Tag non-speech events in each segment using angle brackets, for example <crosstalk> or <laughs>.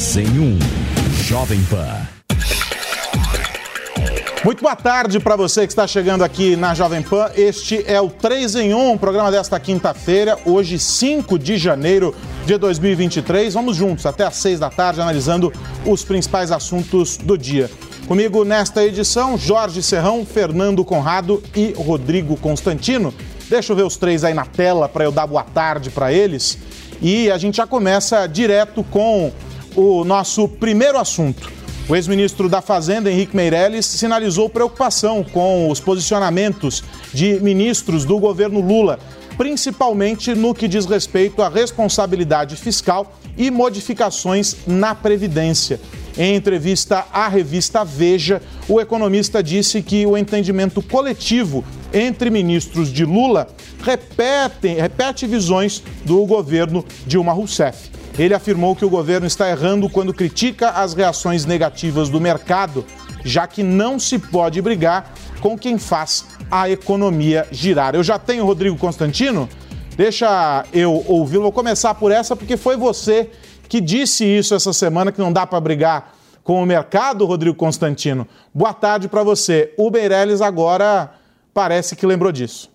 3 em 1. Jovem Pan. Muito boa tarde para você que está chegando aqui na Jovem Pan. Este é o 3 em 1, programa desta quinta-feira, hoje 5 de janeiro de 2023. Vamos juntos até às 6 da tarde analisando os principais assuntos do dia. Comigo nesta edição, Jorge Serrão, Fernando Conrado e Rodrigo Constantino. Deixa eu ver os três aí na tela para eu dar boa tarde para eles. E a gente já começa direto com o nosso primeiro assunto. O ex-ministro da Fazenda, Henrique Meirelles, sinalizou preocupação com os posicionamentos de ministros do governo Lula, principalmente no que diz respeito à responsabilidade fiscal e modificações na Previdência. Em entrevista à revista Veja, o economista disse que o entendimento coletivo entre ministros de Lula repete, repete visões do governo Dilma Rousseff. Ele afirmou que o governo está errando quando critica as reações negativas do mercado, já que não se pode brigar com quem faz a economia girar. Eu já tenho Rodrigo Constantino, deixa eu ouvi-lo. Vou começar por essa, porque foi você que disse isso essa semana, que não dá para brigar com o mercado, Rodrigo Constantino. Boa tarde para você. O Meirelles agora parece que lembrou disso.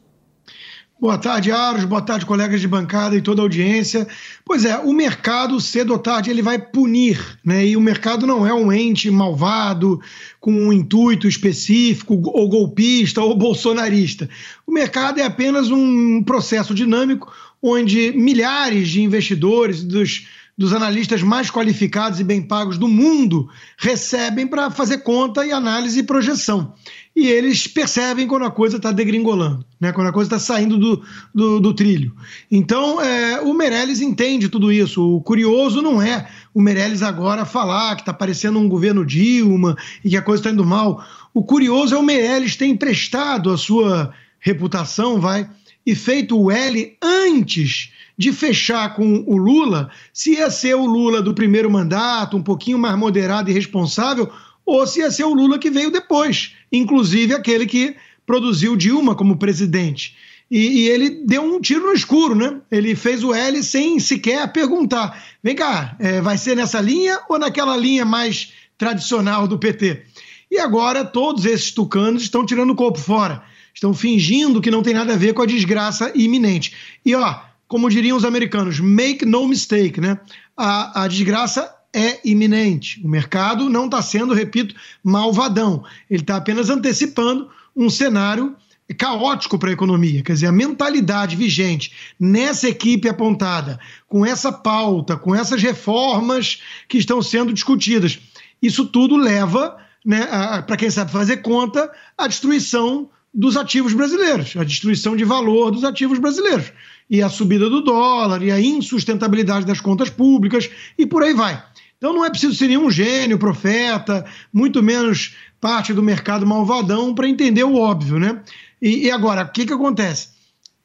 Boa tarde, Aros. Boa tarde, colegas de bancada e toda a audiência. Pois é, o mercado, cedo ou tarde, ele vai punir, né? E o mercado não é um ente malvado, com um intuito específico, ou golpista, ou bolsonarista. O mercado é apenas um processo dinâmico onde milhares de investidores dos dos analistas mais qualificados e bem pagos do mundo recebem para fazer conta e análise e projeção. E eles percebem quando a coisa está degringolando, né? quando a coisa está saindo do, do, do, trilho. Então, é, o Meirelles entende tudo isso. O curioso não é o Meirelles agora falar que está parecendo um governo Dilma e que a coisa está indo mal. O curioso é o Meirelles ter emprestado a sua reputação, vai, e feito o L antes de fechar com o Lula, se ia ser o Lula do primeiro mandato, um pouquinho mais moderado e responsável, ou se ia ser o Lula que veio depois, inclusive aquele que produziu Dilma como presidente. E, e, ele deu um tiro no escuro, né? Ele fez o L sem sequer perguntar: vem cá, é, vai ser nessa linha ou naquela linha mais tradicional do PT? E agora todos esses tucanos estão tirando o corpo fora, estão fingindo que não tem nada a ver com a desgraça iminente. E ó, como diriam os americanos, make no mistake, né? A, a desgraça é iminente. O mercado não está sendo, repito, malvadão. Ele está apenas antecipando um cenário caótico para a economia. Quer dizer, a mentalidade vigente nessa equipe apontada, com essa pauta, com essas reformas que estão sendo discutidas, isso tudo leva, né, para quem sabe fazer conta, à destruição dos ativos brasileiros, a destruição de valor dos ativos brasileiros e a subida do dólar e a insustentabilidade das contas públicas e por aí vai. Então não é preciso ser nenhum gênio, profeta, muito menos parte do mercado malvadão para entender o óbvio, né? E, e agora, o que, que acontece?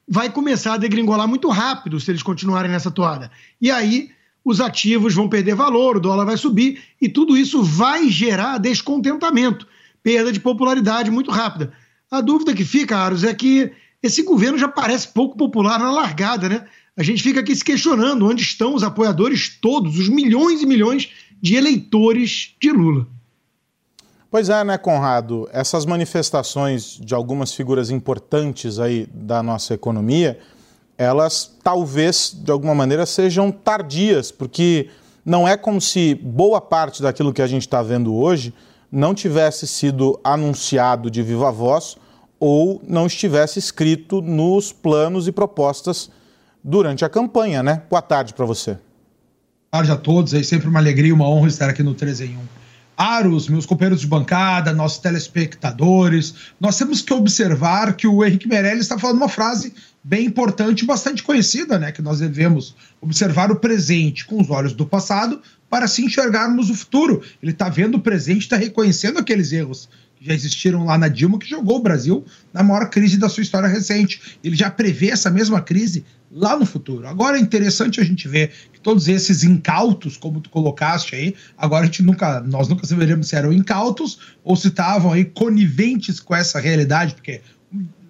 Vai começar a degringolar muito rápido se eles continuarem nessa toada. E aí os ativos vão perder valor, o dólar vai subir e tudo isso vai gerar descontentamento, perda de popularidade muito rápida. A dúvida que fica, Aros, é que esse governo já parece pouco popular na largada, né? A gente fica aqui se questionando onde estão os apoiadores todos, os milhões e milhões de eleitores de Lula. Pois é, né, Conrado? Essas manifestações de algumas figuras importantes aí da nossa economia, elas talvez, de alguma maneira, sejam tardias, porque não é como se boa parte daquilo que a gente está vendo hoje não tivesse sido anunciado de viva voz ou não estivesse escrito nos planos e propostas durante a campanha, né? Boa tarde para você. Boa tarde a todos, é sempre uma alegria e uma honra estar aqui no 3 em 1. Aros, meus companheiros de bancada, nossos telespectadores, nós temos que observar que o Henrique Meirelles está falando uma frase bem importante, bastante conhecida, né? Que nós devemos observar o presente com os olhos do passado para se enxergarmos o futuro. Ele está vendo o presente, está reconhecendo aqueles erros já existiram lá na Dilma, que jogou o Brasil na maior crise da sua história recente. Ele já prevê essa mesma crise lá no futuro. Agora é interessante a gente ver que todos esses incautos, como tu colocaste aí, agora a gente nunca, nós nunca saberemos se eram incautos ou se estavam aí coniventes com essa realidade, porque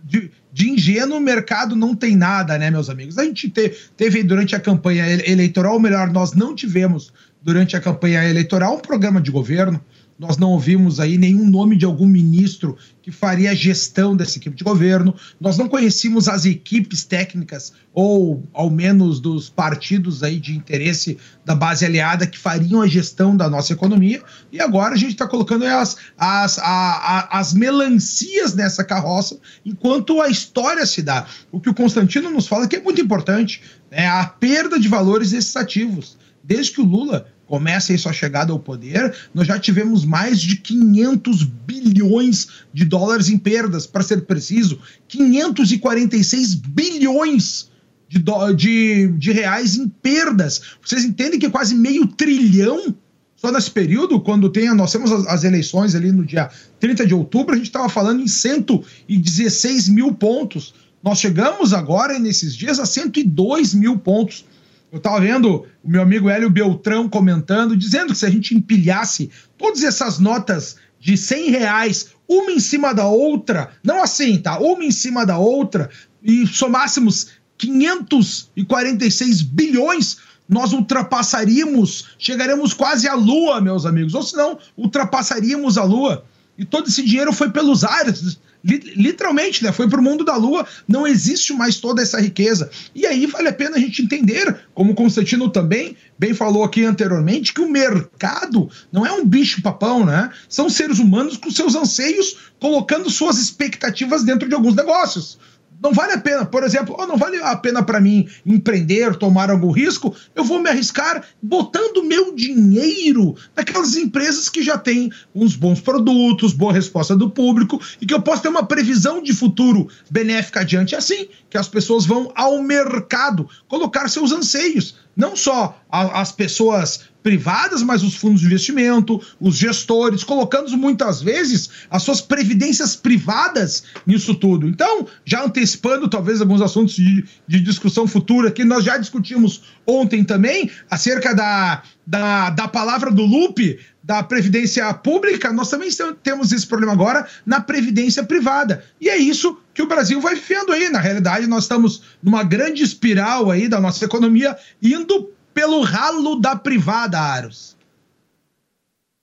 de, de ingênuo o mercado não tem nada, né, meus amigos? A gente te, teve durante a campanha eleitoral, ou melhor, nós não tivemos durante a campanha eleitoral um programa de governo nós não ouvimos aí nenhum nome de algum ministro que faria a gestão dessa equipe de governo. Nós não conhecíamos as equipes técnicas, ou ao menos dos partidos aí de interesse da base aliada que fariam a gestão da nossa economia. E agora a gente está colocando as, as, a, a, as melancias nessa carroça, enquanto a história se dá. O que o Constantino nos fala que é muito importante, é a perda de valores desses ativos. Desde que o Lula começa aí sua chegada ao poder, nós já tivemos mais de 500 bilhões de dólares em perdas, para ser preciso, 546 bilhões de, de, de reais em perdas. Vocês entendem que é quase meio trilhão só nesse período, quando tem, nós temos as, eleições ali no dia 30 de outubro, a gente estava falando em 116 mil pontos. Nós chegamos agora, nesses dias, a 102 mil pontos. Eu estava vendo o meu amigo Hélio Beltrão comentando, dizendo que se a gente empilhasse todas essas notas de 100 reais, uma em cima da outra, não assim, tá? Uma em cima da outra, e somássemos 546 bilhões, nós ultrapassaríamos, chegaremos quase à Lua, meus amigos. Ou senão, ultrapassaríamos a Lua. E todo esse dinheiro foi pelos ares literalmente, né? Foi para o mundo da lua, não existe mais toda essa riqueza. E aí vale a pena a gente entender, como o Constantino também bem falou aqui anteriormente, que o mercado não é um bicho-papão, né? São seres humanos com seus anseios, colocando suas expectativas dentro de alguns negócios não vale a pena, por exemplo, oh, não vale a pena para mim empreender, tomar algum risco, eu vou me arriscar botando meu dinheiro naquelas empresas que já têm uns bons produtos, boa resposta do público e que eu posso ter uma previsão de futuro benéfica adiante. É assim que as pessoas vão ao mercado colocar seus anseios, não só as pessoas privadas, mas os fundos de investimento, os gestores, colocando muitas vezes as suas previdências privadas nisso tudo. Então, já antecipando talvez alguns assuntos de, de discussão futura que nós já discutimos ontem também, acerca da, da, da palavra do Lupe, da previdência pública, nós também temos esse problema agora na previdência privada. E é isso que o Brasil vai vivendo aí. Na realidade, nós estamos numa grande espiral aí da nossa economia indo pelo ralo da privada, Aros.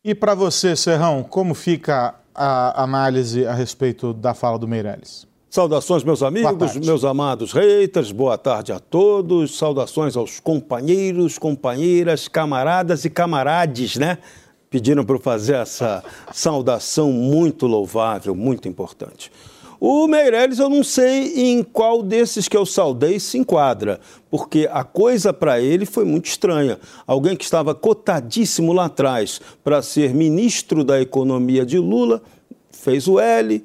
E para você, Serrão, como fica a análise a respeito da fala do Meirelles? Saudações, meus amigos, meus amados haters, boa tarde a todos. Saudações aos companheiros, companheiras, camaradas e camarades, né? Pediram para fazer essa saudação muito louvável, muito importante. O Meirelles, eu não sei em qual desses que eu saudei se enquadra, porque a coisa para ele foi muito estranha. Alguém que estava cotadíssimo lá atrás para ser ministro da Economia de Lula, fez o L,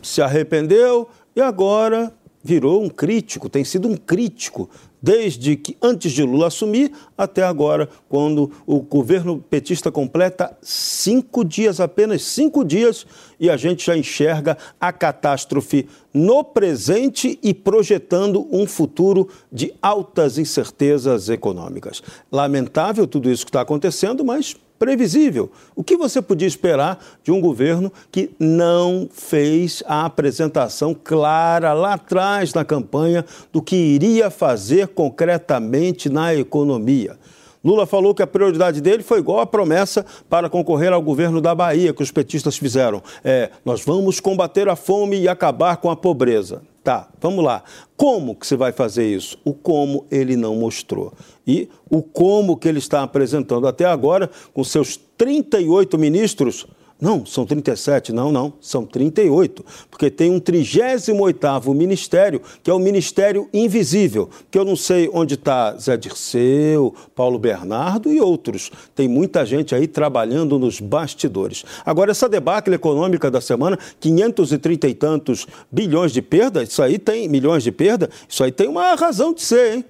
se arrependeu e agora virou um crítico, tem sido um crítico desde que antes de Lula assumir até agora, quando o governo petista completa cinco dias, apenas cinco dias, e a gente já enxerga a catástrofe no presente e projetando um futuro de altas incertezas econômicas. Lamentável tudo isso que está acontecendo, mas previsível. O que você podia esperar de um governo que não fez a apresentação clara lá atrás na campanha do que iria fazer concretamente na economia? Lula falou que a prioridade dele foi igual a promessa para concorrer ao governo da Bahia que os petistas fizeram. É, nós vamos combater a fome e acabar com a pobreza. Tá, vamos lá. Como que você vai fazer isso? O como ele não mostrou. E o como que ele está apresentando até agora, com seus 38 ministros, não, são 37, não, não, são 38, porque tem um 38º ministério, que é o Ministério Invisível, que eu não sei onde está Zé Dirceu, Paulo Bernardo e outros. Tem muita gente aí trabalhando nos bastidores. Agora, essa debacle econômica da semana, 530 e tantos bilhões de perda, isso aí tem, milhões de perda, isso aí tem uma razão de ser, hein?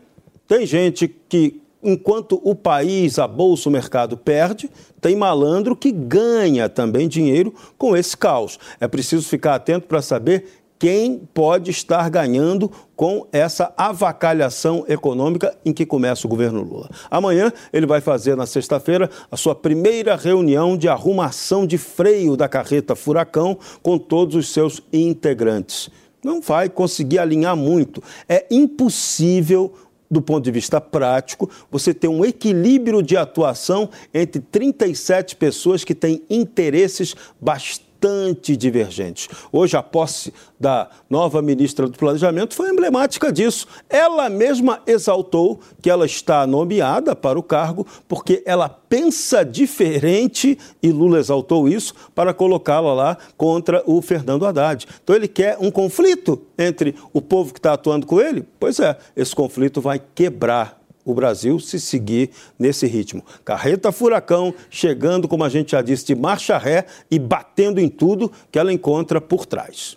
Tem gente que enquanto o país, a bolsa, o mercado perde, tem malandro que ganha também dinheiro com esse caos. É preciso ficar atento para saber quem pode estar ganhando com essa avacalhação econômica em que começa o governo Lula. Amanhã ele vai fazer, na sexta-feira, a sua primeira reunião de arrumação de freio da carreta Furacão com todos os seus integrantes. Não vai conseguir alinhar muito. É impossível do ponto de vista prático, você ter um equilíbrio de atuação entre 37 pessoas que têm interesses bastante bastante divergentes. Hoje, a posse da nova ministra do Planejamento foi emblemática disso. Ela mesma exaltou que ela está nomeada para o cargo porque ela pensa diferente, e Lula exaltou isso, para colocá-la lá contra o Fernando Haddad. Então, ele quer um conflito entre o povo que está atuando com ele? Pois é, esse conflito vai quebrar o Brasil se seguir nesse ritmo. Carreta Furacão chegando, como a gente já disse, de marcha ré e batendo em tudo que ela encontra por trás.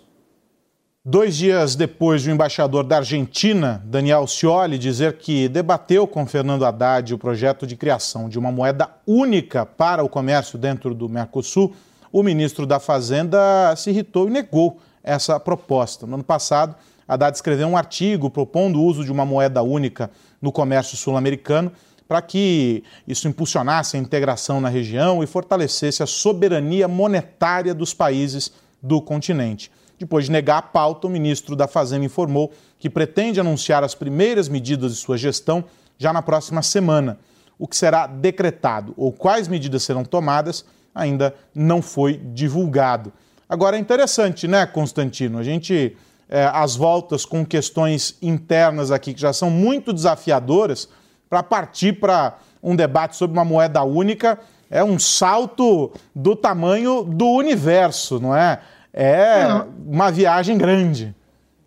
Dois dias depois de o embaixador da Argentina, Daniel Scioli, dizer que debateu com Fernando Haddad o projeto de criação de uma moeda única para o comércio dentro do Mercosul, o ministro da Fazenda se irritou e negou essa proposta. No ano passado, Haddad escreveu um artigo propondo o uso de uma moeda única no comércio sul-americano para que isso impulsionasse a integração na região e fortalecesse a soberania monetária dos países do continente. Depois de negar a pauta, o ministro da Fazenda informou que pretende anunciar as primeiras medidas de sua gestão já na próxima semana. O que será decretado ou quais medidas serão tomadas ainda não foi divulgado. Agora é interessante, né, Constantino? A gente é, as voltas com questões internas aqui que já são muito desafiadoras para partir para um debate sobre uma moeda única é um salto do tamanho do universo, não é? É, é. uma viagem grande.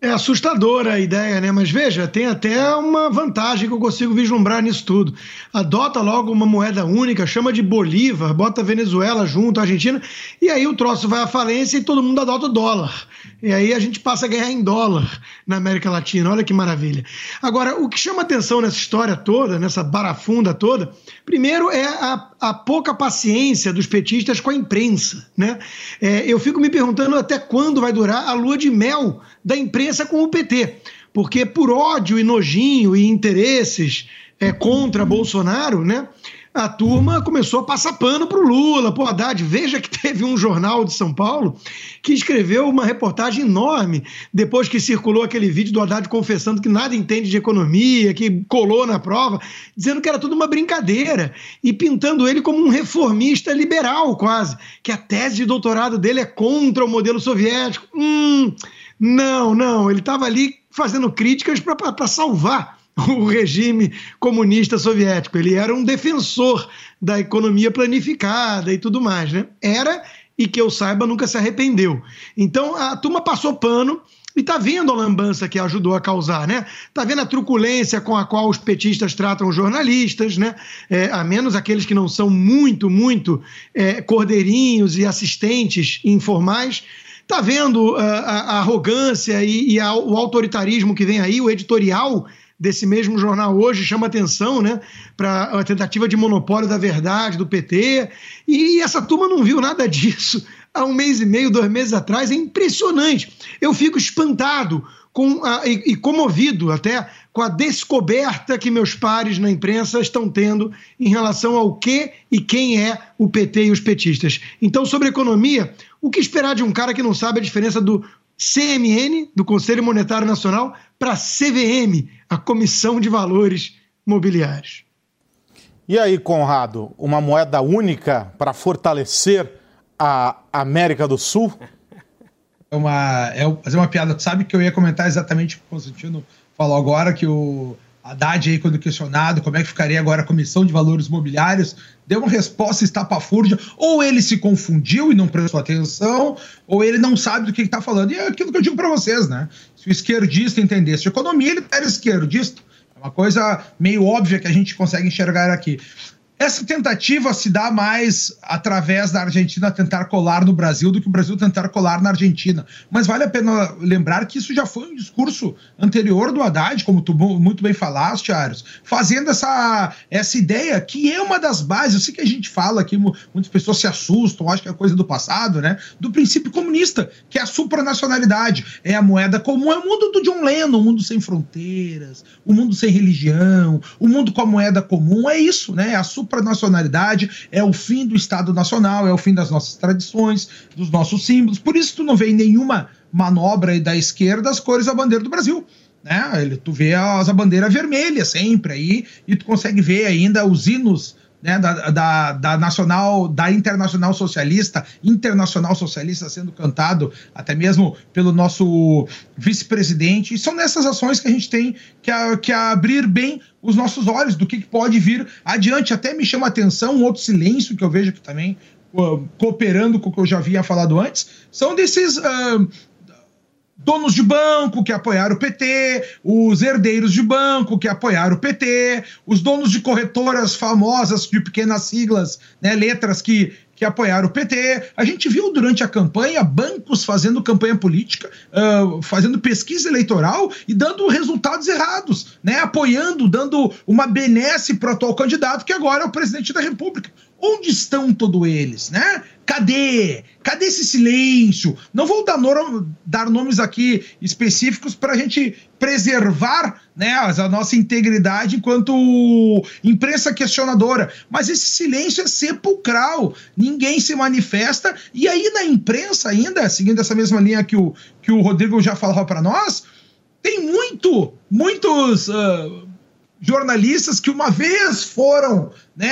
É assustadora a ideia, né? Mas veja, tem até uma vantagem que eu consigo vislumbrar nisso tudo. Adota logo uma moeda única, chama de Bolívar, bota Venezuela junto, Argentina, e aí o troço vai à falência e todo mundo adota o dólar. E aí a gente passa a ganhar em dólar na América Latina. Olha que maravilha. Agora, o que chama atenção nessa história toda, nessa barafunda toda, primeiro é a, a pouca paciência dos petistas com a imprensa, né? É, eu fico me perguntando até quando vai durar a lua de mel da imprensa com o PT. Porque por ódio e nojinho e interesses é, contra Bolsonaro, né? A turma começou a passar pano para o Lula, o Haddad. Veja que <laughs> teve um jornal de São Paulo que escreveu uma reportagem enorme depois que circulou aquele vídeo do Haddad confessando que nada entende de economia, que colou na prova, dizendo que era tudo uma brincadeira e pintando ele como um reformista liberal, quase, que a tese de doutorado dele é contra o modelo soviético. Hum. Não, não, ele estava ali fazendo críticas para salvar <laughs> o regime comunista soviético. Ele era um defensor da economia planificada e tudo mais, né? Era e que eu saiba nunca se arrependeu. Então a turma passou pano e tá vendo a lambança que ajudou a causar, né? Tá vendo a truculência com a qual os petistas tratam os jornalistas, né? É, a menos aqueles que não são muito, muito é, cordeirinhos e assistentes informais Está vendo uh, a, arrogância e, e a, o autoritarismo que vem aí, o editorial desse mesmo jornal hoje chama atenção né, para a tentativa de monopólio da verdade do PT. E essa turma não viu nada <laughs> disso há um mês e meio, dois meses atrás. É impressionante. Eu fico espantado com a, e, e comovido até com a descoberta que meus pares na imprensa estão tendo em relação ao que e quem é o PT e os petistas. Então, sobre economia, o que esperar de um cara que não sabe a diferença do CMN, do Conselho Monetário Nacional, para a CVM, a Comissão de Valores Mobiliários? E aí, Conrado, uma moeda única para fortalecer a América do Sul? É uma, é fazer uma piada. Tu sabe que eu ia comentar exatamente o que o Constantino falou agora, que o Haddad aí, quando questionado como é que ficaria agora a Comissão de Valores Mobiliários, deu uma resposta estapafúrdia, ou ele se confundiu e não prestou atenção, ou ele não sabe do que está falando. E é aquilo que eu digo para vocês, né? Se o esquerdista entendesse de economia, ele era esquerdista. É uma coisa meio óbvia que a gente consegue enxergar aqui. Essa tentativa se dá mais através da Argentina tentar colar no Brasil do que o Brasil tentar colar na Argentina. Mas vale a pena lembrar que isso já foi um discurso anterior do Haddad, como tu muito bem falaste, Arius, fazendo essa, essa ideia que é uma das bases. Eu sei que a gente fala aqui, muitas pessoas se assustam, acho que é coisa do passado, né? Do princípio comunista, que é a supranacionalidade. É a moeda comum, é o mundo do John Lennon, o mundo sem fronteiras, o mundo sem religião, o mundo com a moeda comum. É isso, né? É a supranacionalidade para a nacionalidade, é o fim do Estado Nacional, é o fim das nossas tradições, dos nossos símbolos. Por isso tu não vê nenhuma manobra da esquerda as cores da bandeira do Brasil. Né? Tu vê as, a bandeira vermelha sempre aí, e tu consegue ver ainda os hinos né, da, da, da, nacional, da internacional socialista, internacional socialista sendo cantado até mesmo pelo nosso vice-presidente. E são nessas ações que a gente tem que, a, que abrir bem os nossos olhos do que, pode vir adiante. Até me chama a atenção um outro silêncio que eu vejo que também cooperando com o que eu já havia falado antes, são desses uh, donos de banco que apoiaram o PT, os herdeiros de banco que apoiaram o PT, os donos de corretoras famosas de pequenas siglas, né, letras que, que apoiaram o PT. A gente viu durante a campanha bancos fazendo campanha política, uh, fazendo pesquisa eleitoral e dando resultados errados, né, apoiando, dando uma benesse para o atual candidato, que agora é o presidente da República. Onde estão todos eles, né? Cadê? Cadê esse silêncio? Não vou dar, dar nomes aqui específicos para a gente preservar né, a nossa integridade enquanto imprensa questionadora. Mas esse silêncio é sepulcral. Ninguém se manifesta. E aí, na imprensa, ainda, seguindo essa mesma linha que o, que o Rodrigo já falava para nós, tem muito, muitos. Uh, jornalistas que uma vez foram né,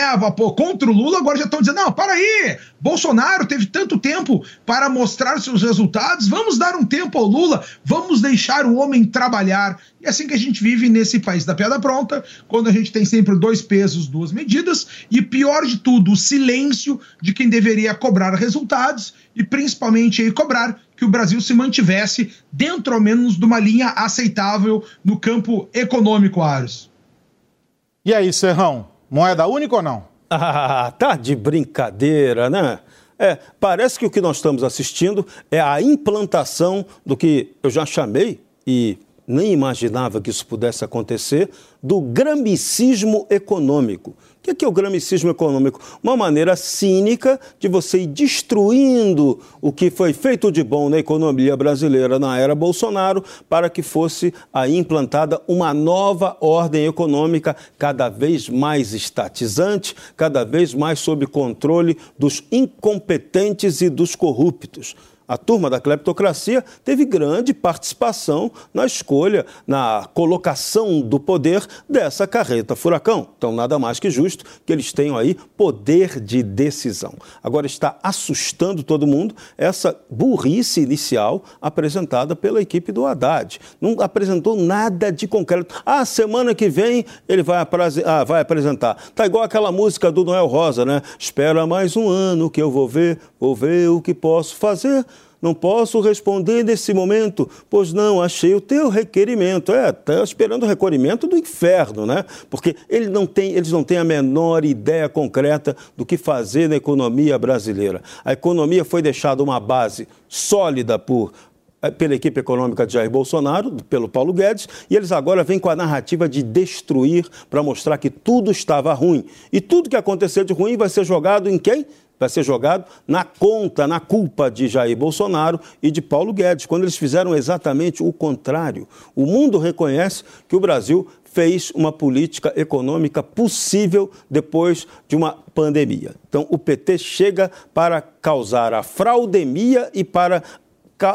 contra o Lula, agora já estão dizendo: não, para aí, Bolsonaro teve tanto tempo para mostrar seus resultados, vamos dar um tempo ao Lula, vamos deixar o homem trabalhar. E é assim que a gente vive nesse país da piada pronta, quando a gente tem sempre dois pesos, duas medidas, e pior de tudo, o silêncio de quem deveria cobrar resultados e principalmente aí cobrar que o Brasil se mantivesse dentro ao menos de uma linha aceitável no campo econômico, Aros. E aí, Serrão, moeda única ou não? Ah, tá de brincadeira, né? É, parece que o que nós estamos assistindo é a implantação do que eu já chamei, e nem imaginava que isso pudesse acontecer, do gramicismo econômico. O que é o gramicismo econômico? Uma maneira cínica de você ir destruindo o que foi feito de bom na economia brasileira na era Bolsonaro para que fosse aí implantada uma nova ordem econômica cada vez mais estatizante, cada vez mais sob controle dos incompetentes e dos corruptos. A turma da cleptocracia teve grande participação na escolha, na colocação do poder dessa carreta furacão. Então, nada mais que justo que eles tenham aí poder de decisão. Agora, está assustando todo mundo essa burrice inicial apresentada pela equipe do Haddad. Não apresentou nada de concreto. Ah, semana que vem ele vai, ah, vai apresentar. Tá igual aquela música do Noel Rosa, né? Espera mais um ano que eu vou ver, vou ver o que posso fazer. Não posso responder nesse momento, pois não achei o teu requerimento. É, está esperando o requerimento do inferno, né? Porque ele não tem, eles não têm a menor ideia concreta do que fazer na economia brasileira. A economia foi deixada uma base sólida por eh, pela equipe econômica de Jair Bolsonaro, pelo Paulo Guedes, e eles agora vêm com a narrativa de destruir para mostrar que tudo estava ruim. E tudo que acontecer de ruim vai ser jogado em quem? Vai ser jogado na conta, na culpa de Jair Bolsonaro e de Paulo Guedes, quando eles fizeram exatamente o contrário. O mundo reconhece que o Brasil fez uma política econômica possível depois de uma pandemia. Então, o PT chega para causar a fraudemia e para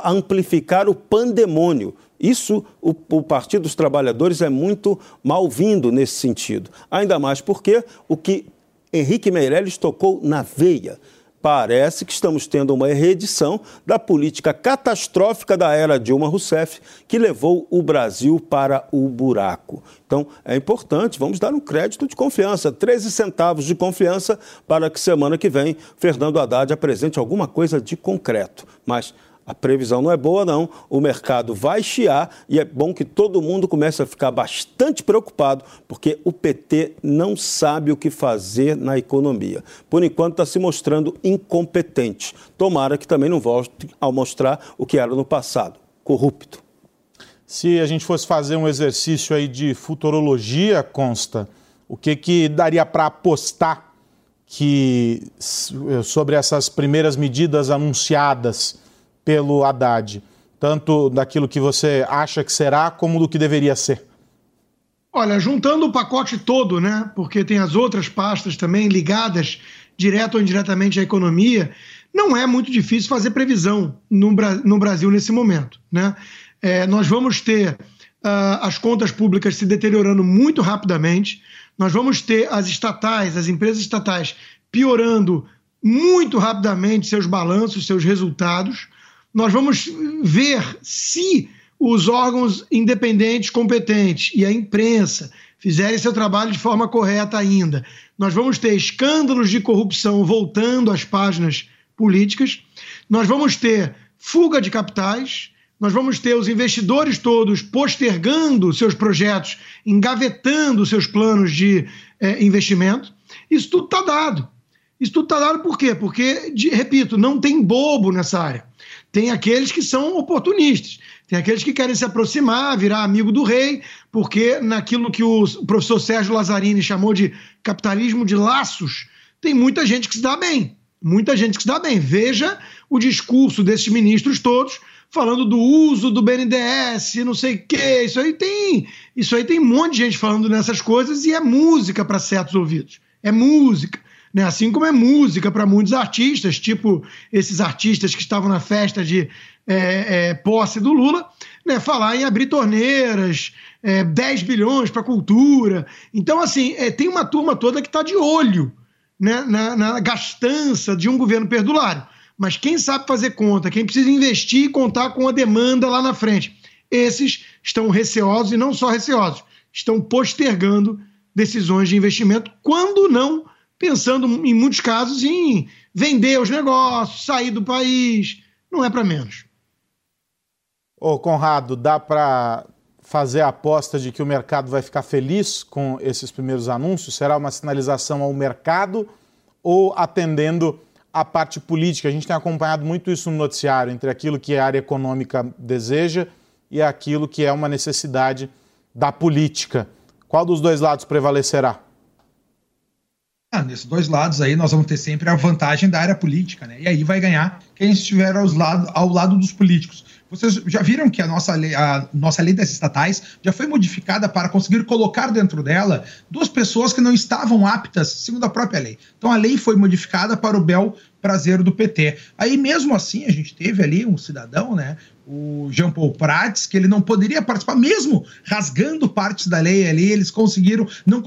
amplificar o pandemônio. Isso, o, o, Partido dos Trabalhadores é muito mal-vindo nesse sentido. Ainda mais porque o que Henrique Meirelles tocou na veia. Parece que estamos tendo uma reedição da política catastrófica da era Dilma Rousseff, que levou o Brasil para o buraco. Então, é importante, vamos dar um crédito de confiança, 13 centavos de confiança, para que semana que vem Fernando Haddad apresente alguma coisa de concreto. Mas a previsão não é boa, não. O mercado vai chiar e é bom que todo mundo comece a ficar bastante preocupado, porque o PT não sabe o que fazer na economia. Por enquanto, está se mostrando incompetente. Tomara que também não volte a mostrar o que era no passado corrupto. Se a gente fosse fazer um exercício aí de futurologia, consta, o que, que daria para apostar que sobre essas primeiras medidas anunciadas? Pelo Haddad, tanto daquilo que você acha que será, como do que deveria ser? Olha, juntando o pacote todo, né? Porque tem as outras pastas também ligadas direto ou indiretamente à economia, não é muito difícil fazer previsão no, no Brasil nesse momento, né? É, nós vamos ter uh, as contas públicas se deteriorando muito rapidamente, nós vamos ter as estatais, as empresas estatais piorando muito rapidamente seus balanços, seus resultados. Nós vamos ver se os órgãos independentes competentes e a imprensa fizerem seu trabalho de forma correta ainda. Nós vamos ter escândalos de corrupção voltando às páginas políticas. Nós vamos ter fuga de capitais. Nós vamos ter os investidores todos postergando seus projetos, engavetando seus planos de é, investimento. Isso tudo está dado. Isso tudo está dado por quê? Porque, de, repito, não tem bobo nessa área. Tem aqueles que são oportunistas, tem aqueles que querem se aproximar, virar amigo do rei, porque naquilo que o professor Sérgio Lazzarini chamou de capitalismo de laços, tem muita gente que se dá bem. Muita gente que se dá bem. Veja o discurso desses ministros todos falando do uso do BNDES, não sei o quê. Isso aí tem, isso aí tem um monte de gente falando nessas coisas e é música para certos ouvidos. É música. Né? Assim como é música para muitos artistas, tipo esses artistas que estavam na festa de é, é, posse do Lula, né? falar em abrir torneiras, é, 10 bilhões para cultura. Então, assim, é, tem uma turma toda que está de olho né? na, na gastança de um governo perdulário. Mas quem sabe fazer conta, quem precisa investir e contar com a demanda lá na frente, esses estão receosos e não só receosos, estão postergando decisões de investimento, quando não pensando, em muitos casos, em vender os negócios, sair do país. Não é para menos. Ô, Conrado, dá para fazer a aposta de que o mercado vai ficar feliz com esses primeiros anúncios? Será uma sinalização ao mercado ou atendendo a parte política? A gente tem acompanhado muito isso no noticiário, entre aquilo que a área econômica deseja e aquilo que é uma necessidade da política. Qual dos dois lados prevalecerá? Ah, nesses dois lados aí nós vamos ter sempre a vantagem da área política, né? E aí vai ganhar quem estiver aos lado, ao lado dos políticos. Vocês já viram que a nossa, lei, a nossa lei das estatais já foi modificada para conseguir colocar dentro dela duas pessoas que não estavam aptas, segundo a própria lei. Então a lei foi modificada para o bel prazer do PT. Aí mesmo assim a gente teve ali um cidadão, né, o Jean Paul Prats, que ele não poderia participar, mesmo rasgando partes da lei ali, eles conseguiram, não,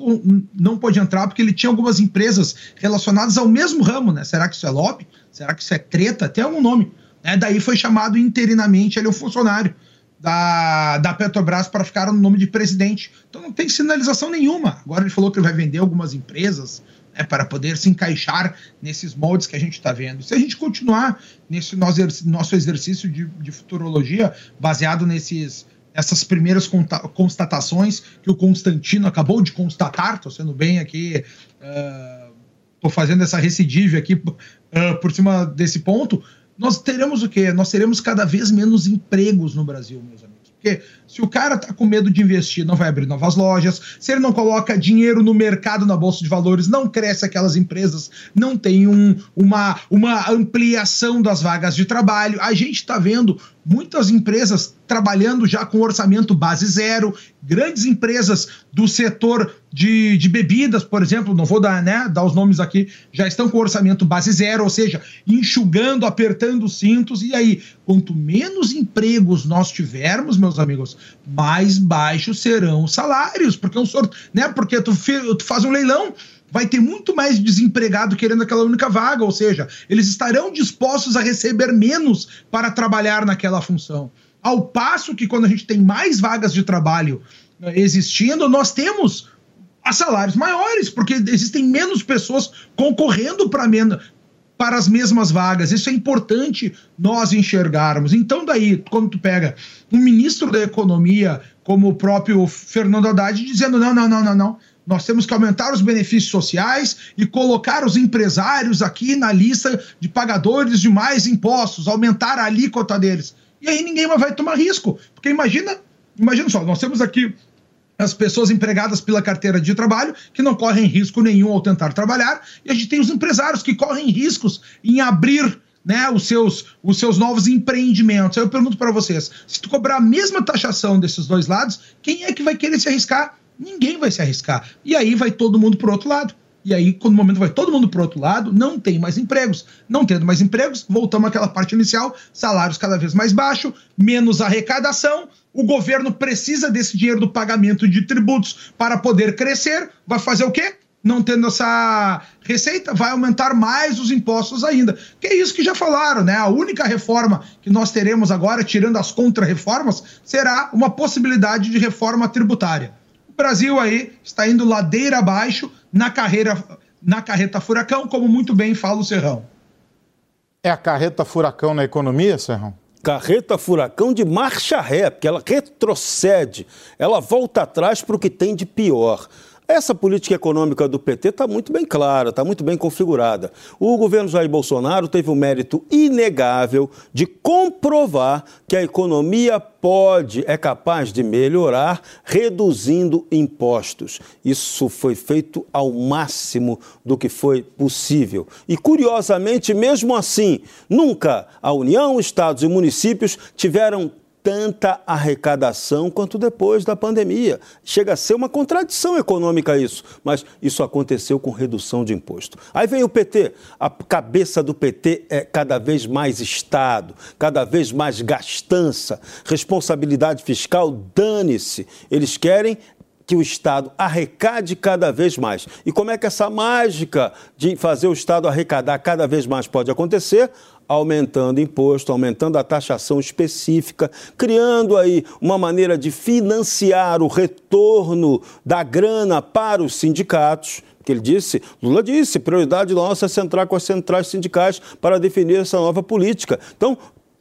não pôde entrar porque ele tinha algumas empresas relacionadas ao mesmo ramo, né? Será que isso é lobby? Será que isso é treta? Até um nome. Né? Daí foi chamado interinamente, ele é o funcionário da, da Petrobras para ficar no nome de presidente. Então não tem sinalização nenhuma. Agora ele falou que ele vai vender algumas empresas, né, para poder se encaixar nesses moldes que a gente está vendo. Se a gente continuar nesse nosso exercício de, de futurologia, baseado nesses essas primeiras constatações que o Constantino acabou de constatar, estou sendo bem aqui, estou uh, fazendo essa recidive aqui uh, por cima desse ponto, nós teremos o quê? Nós teremos cada vez menos empregos no Brasil, meus amigos. Porque se o cara tá com medo de investir, não vai abrir novas lojas. Se ele não coloca dinheiro no mercado, na bolsa de valores, não cresce aquelas empresas, não tem um, uma, uma ampliação das vagas de trabalho. A gente está vendo muitas empresas trabalhando já com orçamento base zero, grandes empresas do setor de, de bebidas, por exemplo, não vou dar, né, dar os nomes aqui, já estão com orçamento base zero, ou seja, enxugando, apertando os cintos, e aí, quanto menos empregos nós tivermos, meus amigos, mais baixos serão os salários, porque é um sorteio, né, porque tu, tu faz um leilão, vai ter muito mais desempregado querendo aquela única vaga, ou seja, eles estarão dispostos a receber menos para trabalhar naquela função. Ao passo que quando a gente tem mais vagas de trabalho né, existindo, nós temos salários maiores, porque existem menos pessoas concorrendo para menos para as mesmas vagas. Isso é importante nós enxergarmos. Então, daí, quando tu pega um ministro da Economia, como o próprio Fernando Haddad, dizendo: não, não, não, não, não. Nós temos que aumentar os benefícios sociais e colocar os empresários aqui na lista de pagadores de mais impostos, aumentar a alíquota deles. E aí ninguém mais vai tomar risco. Porque imagina, imagina só, nós temos aqui as pessoas empregadas pela carteira de trabalho que não correm risco nenhum ao tentar trabalhar, e a gente tem os empresários que correm riscos em abrir né, os, seus, os seus novos empreendimentos. Aí eu pergunto para vocês: se tu cobrar a mesma taxação desses dois lados, quem é que vai querer se arriscar? Ninguém vai se arriscar. E aí vai todo mundo para outro lado. E aí, quando o momento vai todo mundo para outro lado, não tem mais empregos. Não tendo mais empregos, voltamos àquela parte inicial: salários cada vez mais baixos, menos arrecadação. O governo precisa desse dinheiro do pagamento de tributos para poder crescer. Vai fazer o quê? não tendo essa receita, vai aumentar mais os impostos ainda. Que é isso que já falaram, né? A única reforma que nós teremos agora, tirando as contra-reformas, será uma possibilidade de reforma tributária. O Brasil aí está indo ladeira abaixo na carreira na carreta furacão, como muito bem fala o Serrão. É a carreta furacão na economia, Serrão? Carreta furacão de marcha ré, porque ela retrocede, ela volta atrás para o que tem de pior. Essa política econômica do PT está muito bem clara, está muito bem configurada. O governo Jair Bolsonaro teve o mérito inegável de comprovar que a economia pode, é capaz de melhorar reduzindo impostos. Isso foi feito ao máximo do que foi possível. E, curiosamente, mesmo assim, nunca a União, estados e municípios tiveram tanta arrecadação quanto depois da pandemia. Chega a ser uma contradição econômica isso, mas isso aconteceu com redução de imposto. Aí vem o PT, a cabeça do PT é cada vez mais Estado, cada vez mais gastança, responsabilidade fiscal, dane-se. Eles querem que o Estado arrecade cada vez mais. E como é que essa mágica de fazer o Estado arrecadar cada vez mais pode acontecer? Aumentando imposto, aumentando a taxação específica, criando aí uma maneira de financiar o retorno da grana para os sindicatos. Que ele disse, Lula disse, prioridade nossa é centrar com as centrais sindicais para definir essa nova política. Então,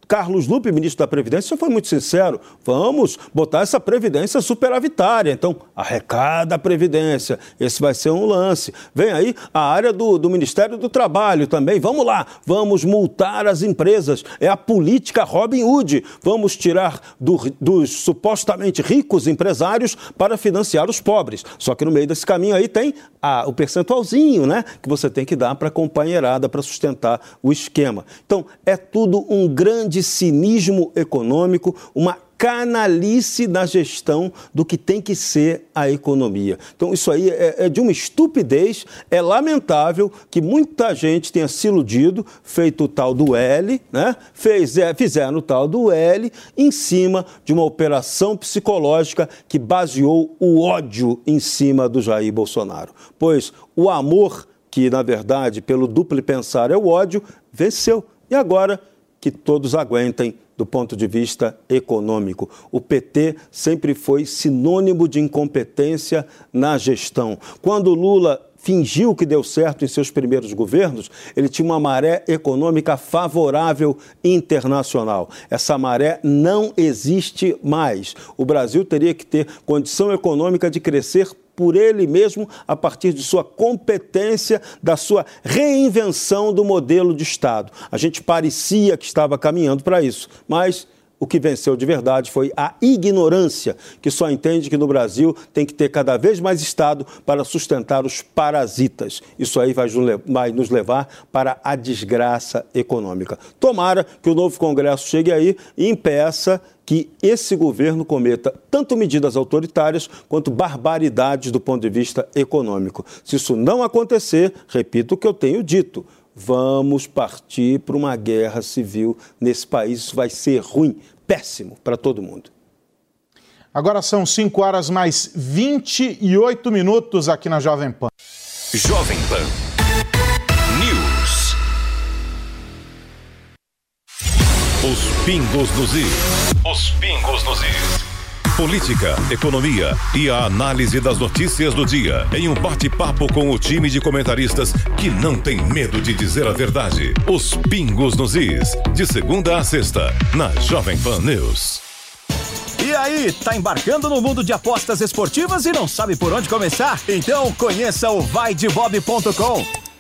Carlos Lupe, ministro da Previdência, foi muito sincero. Vamos botar essa Previdência superavitária. Então, arrecada a Previdência. Esse vai ser um lance. Vem aí a área do, do Ministério do Trabalho também. Vamos lá, vamos multar as empresas. É a política Robin Hood. Vamos tirar do, dos supostamente ricos empresários para financiar os pobres. Só que no meio desse caminho aí tem a, o percentualzinho, né? Que você tem que dar para a companheirada para sustentar o esquema. Então, é tudo um grande de cinismo econômico, uma canalice na gestão do que tem que ser a economia. Então, isso aí é, é, de uma estupidez, é lamentável que muita gente tenha se iludido, feito o tal do L, né? Fez, é, fizeram o tal do L em cima de uma operação psicológica que baseou o ódio em cima do Jair Bolsonaro. Pois o amor, que na verdade, pelo duplo pensar é o ódio, venceu. E agora que todos aguentem do ponto de vista econômico. O PT sempre foi sinônimo de incompetência na gestão. Quando Lula fingiu que deu certo em seus primeiros governos, ele tinha uma maré econômica favorável internacional. Essa maré não existe mais. O Brasil teria que ter condição econômica de crescer por ele mesmo a partir de sua competência, da sua reinvenção do modelo de Estado. A gente parecia que estava caminhando para isso, mas o que venceu de verdade foi a ignorância, que só entende que no Brasil tem que ter cada vez mais Estado para sustentar os parasitas. Isso aí vai nos levar para a desgraça econômica. Tomara que o novo Congresso chegue aí e impeça que esse governo cometa tanto medidas autoritárias quanto barbaridades do ponto de vista econômico. Se isso não acontecer, repito o que eu tenho dito, vamos partir para uma guerra civil nesse país. Isso vai ser ruim, péssimo para todo mundo. Agora são 5 horas mais 28 minutos aqui na Jovem Pan. Jovem Pan. Os pingos nos is. Os pingos nos is. Política, economia e a análise das notícias do dia em um bate-papo com o time de comentaristas que não tem medo de dizer a verdade. Os pingos nos is. De segunda a sexta, na Jovem Pan News. E aí, tá embarcando no mundo de apostas esportivas e não sabe por onde começar? Então conheça o vaidebob.com.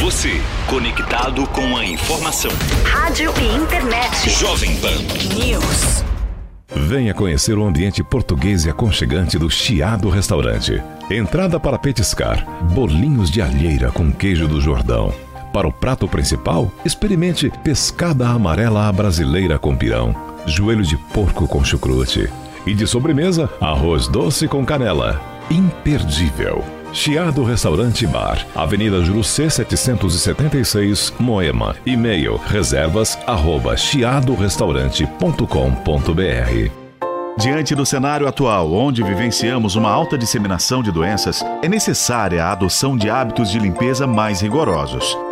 Você, conectado com a informação. Rádio e internet. Jovem Pan. News. Venha conhecer o ambiente português e aconchegante do Chiado Restaurante. Entrada para petiscar, bolinhos de alheira com queijo do Jordão. Para o prato principal, experimente pescada amarela à brasileira com pirão, joelho de porco com chucrute. E de sobremesa, arroz doce com canela. Imperdível. Chiado Restaurante Bar, Avenida Jurucê 776, Moema. E-mail reservas arroba chiadorestaurante.com.br Diante do cenário atual, onde vivenciamos uma alta disseminação de doenças, é necessária a adoção de hábitos de limpeza mais rigorosos.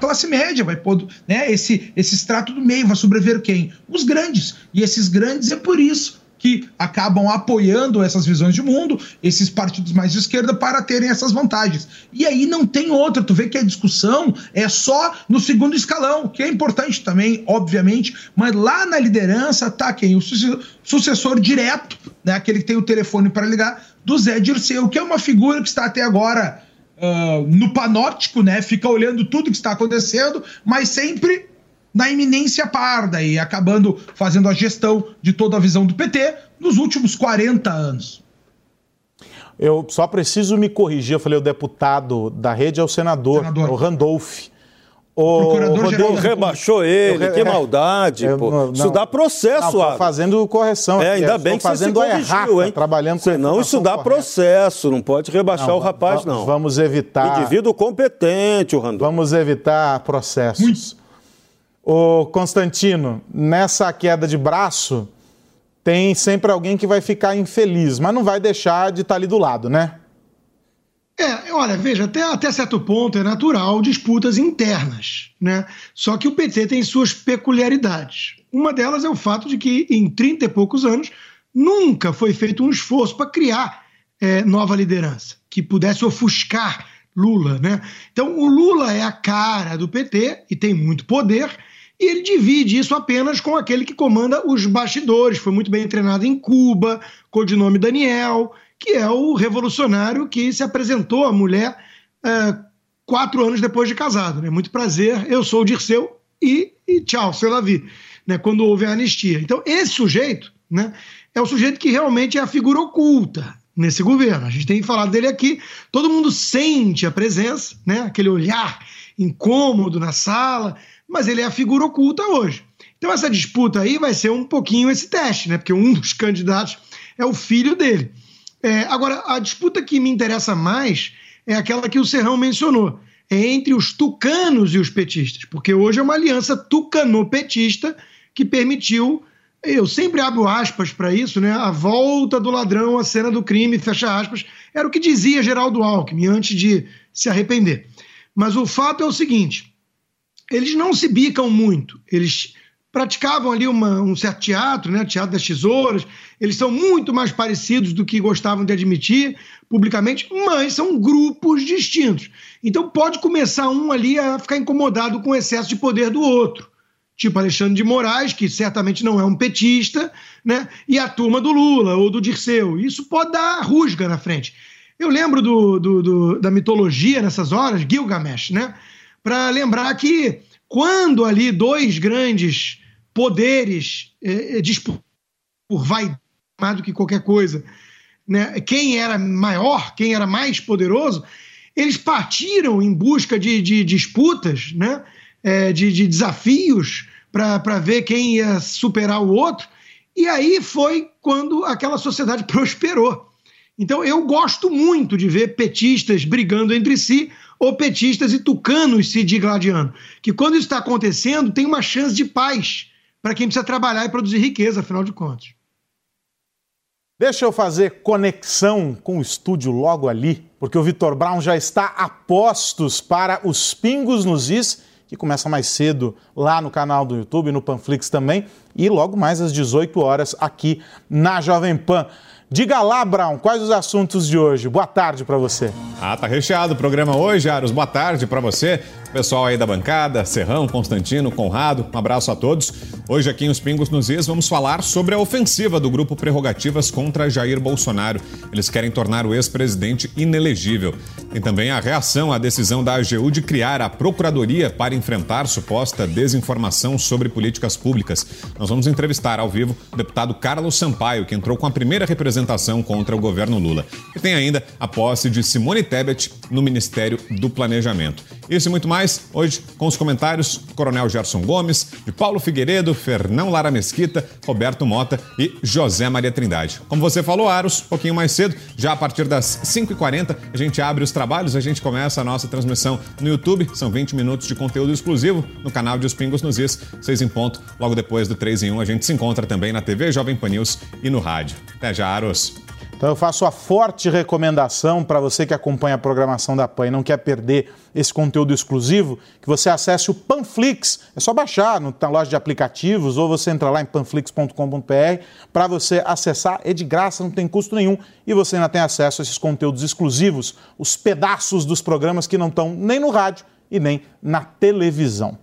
Classe média vai pôr, né, esse, esse extrato do meio vai sobreviver quem? Os grandes. E esses grandes é por isso que acabam apoiando essas visões de mundo, esses partidos mais de esquerda, para terem essas vantagens. E aí não tem outra, tu vê que a discussão é só no segundo escalão, que é importante também, obviamente, mas lá na liderança tá quem? O sucessor direto, né, aquele que tem o telefone para ligar, do Zé Dirceu, que é uma figura que está até agora uh, no panóptico, né? Fica olhando tudo que está acontecendo, mas sempre na iminência parda e acabando fazendo a gestão de toda a visão do PT nos últimos 40 anos. Eu só preciso me corrigir. Eu falei o deputado da rede é o senador, senador. o Randolph. O Procurador rebaixou ele, eu, que maldade, eu, pô. Não, isso dá processo, não, fazendo correção. É, ainda bem que fazendo você se corrigiu, errata, hein? Trabalhando Senão isso dá correta. processo, não pode rebaixar não, o rapaz, não. Vamos evitar... Indivíduo competente, o Randolph. Vamos evitar processos. O Constantino, nessa queda de braço, tem sempre alguém que vai ficar infeliz, mas não vai deixar de estar ali do lado, né? É, olha, veja, até, até certo ponto é natural disputas internas, né? Só que o PT tem suas peculiaridades. Uma delas é o fato de que, em 30 e poucos anos, nunca foi feito um esforço para criar é, nova liderança, que pudesse ofuscar Lula, né? Então, o Lula é a cara do PT e tem muito poder, e ele divide isso apenas com aquele que comanda os bastidores. Foi muito bem treinado em Cuba, codinome Daniel, que é o revolucionário que se apresentou à mulher é, quatro anos depois de casado. Né? Muito prazer, eu sou o Dirceu e, e tchau, sei lá vi, né? quando houve a anistia. Então, esse sujeito né, é o sujeito que realmente é a figura oculta nesse governo. A gente tem falado dele aqui, todo mundo sente a presença, né? aquele olhar incômodo na sala, mas ele é a figura oculta hoje. Então, essa disputa aí vai ser um pouquinho esse teste, né? porque um dos <laughs> candidatos é o filho dele. É, agora, a disputa que me interessa mais é aquela que o Serrão mencionou, é entre os tucanos e os petistas, porque hoje é uma aliança tucano-petista que permitiu, eu sempre abro aspas para isso, né, a volta do ladrão à cena do crime, fecha aspas, era o que dizia Geraldo Alckmin antes de se arrepender. Mas o fato é o seguinte, eles não se bicam muito, eles praticavam ali uma, um certo teatro, né, teatro das tesouras. Eles são muito mais parecidos do que gostavam de admitir publicamente, mas são grupos distintos. Então pode começar um ali a ficar incomodado com o excesso de poder do outro. Tipo Alexandre de Moraes, que certamente não é um petista, né? e a turma do Lula ou do Dirceu. Isso pode dar rusga na frente. Eu lembro do, do, do da mitologia nessas horas, Gilgamesh, né? para lembrar que quando ali dois grandes poderes é, por vaidade mais do que qualquer coisa, né? quem era maior, quem era mais poderoso, eles partiram em busca de, de disputas, né? É, de, de desafios para ver quem ia superar o outro. E aí foi quando aquela sociedade <laughs> prosperou. Então eu gosto muito de ver petistas brigando entre si ou petistas e tucanos se digladiando. Que quando isso está acontecendo, tem uma chance de paz para quem precisa trabalhar e produzir riqueza, afinal de contas. Deixa eu fazer conexão com o estúdio logo ali, porque o Vitor Brown já está a postos para os Pingos nos Is, que começa mais cedo lá no canal do YouTube, no Panflix também, e logo mais às 18 horas aqui na Jovem Pan. Diga lá, Brown, quais os assuntos de hoje? Boa tarde para você. Ah, tá recheado o programa hoje, Aros. Boa tarde para você. Pessoal aí da bancada, Serrão, Constantino, Conrado, um abraço a todos. Hoje aqui em Os Pingos nos Is vamos falar sobre a ofensiva do grupo Prerrogativas contra Jair Bolsonaro. Eles querem tornar o ex-presidente inelegível. Tem também a reação à decisão da AGU de criar a Procuradoria para enfrentar suposta desinformação sobre políticas públicas. Nós vamos entrevistar ao vivo o deputado Carlos Sampaio, que entrou com a primeira representação contra o governo Lula. E tem ainda a posse de Simone Tebet no Ministério do Planejamento. Isso e muito mais hoje com os comentários do Coronel Gerson Gomes, de Paulo Figueiredo, Fernão Lara Mesquita, Roberto Mota e José Maria Trindade. Como você falou, Aros, um pouquinho mais cedo, já a partir das 5h40, a gente abre os trabalhos, a gente começa a nossa transmissão no YouTube. São 20 minutos de conteúdo exclusivo no canal de Os Pingos nos Is, 6 em ponto. Logo depois do 3 em 1, a gente se encontra também na TV Jovem Pan News e no rádio. Até já, Aros. Então eu faço a forte recomendação para você que acompanha a programação da PAN e não quer perder esse conteúdo exclusivo, que você acesse o Panflix. É só baixar na loja de aplicativos ou você entra lá em panflix.com.br para você acessar. É de graça, não tem custo nenhum e você ainda tem acesso a esses conteúdos exclusivos, os pedaços dos programas que não estão nem no rádio e nem na televisão.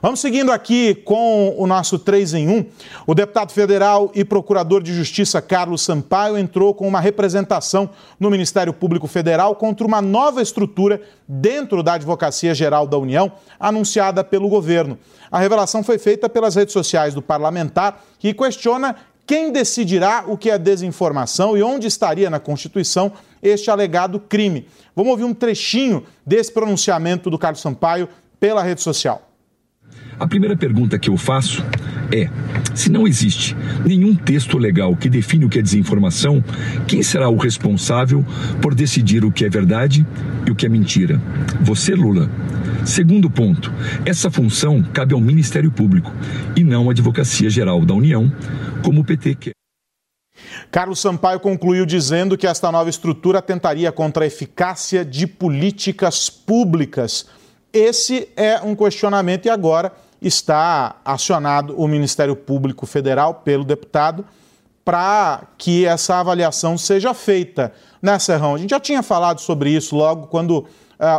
Vamos seguindo aqui com o nosso 3 em 1. O deputado federal e procurador de justiça Carlos Sampaio entrou com uma representação no Ministério Público Federal contra uma nova estrutura dentro da Advocacia Geral da União, anunciada pelo governo. A revelação foi feita pelas redes sociais do parlamentar, que questiona quem decidirá o que é desinformação e onde estaria na Constituição este alegado crime. Vamos ouvir um trechinho desse pronunciamento do Carlos Sampaio pela rede social. A primeira pergunta que eu faço é: se não existe nenhum texto legal que define o que é desinformação, quem será o responsável por decidir o que é verdade e o que é mentira? Você, Lula. Segundo ponto, essa função cabe ao Ministério Público e não à Advocacia Geral da União, como o PT quer. Carlos Sampaio concluiu dizendo que esta nova estrutura tentaria contra a eficácia de políticas públicas. Esse é um questionamento e agora está acionado o Ministério Público Federal pelo deputado para que essa avaliação seja feita. Né, Serrão? A gente já tinha falado sobre isso logo quando uh,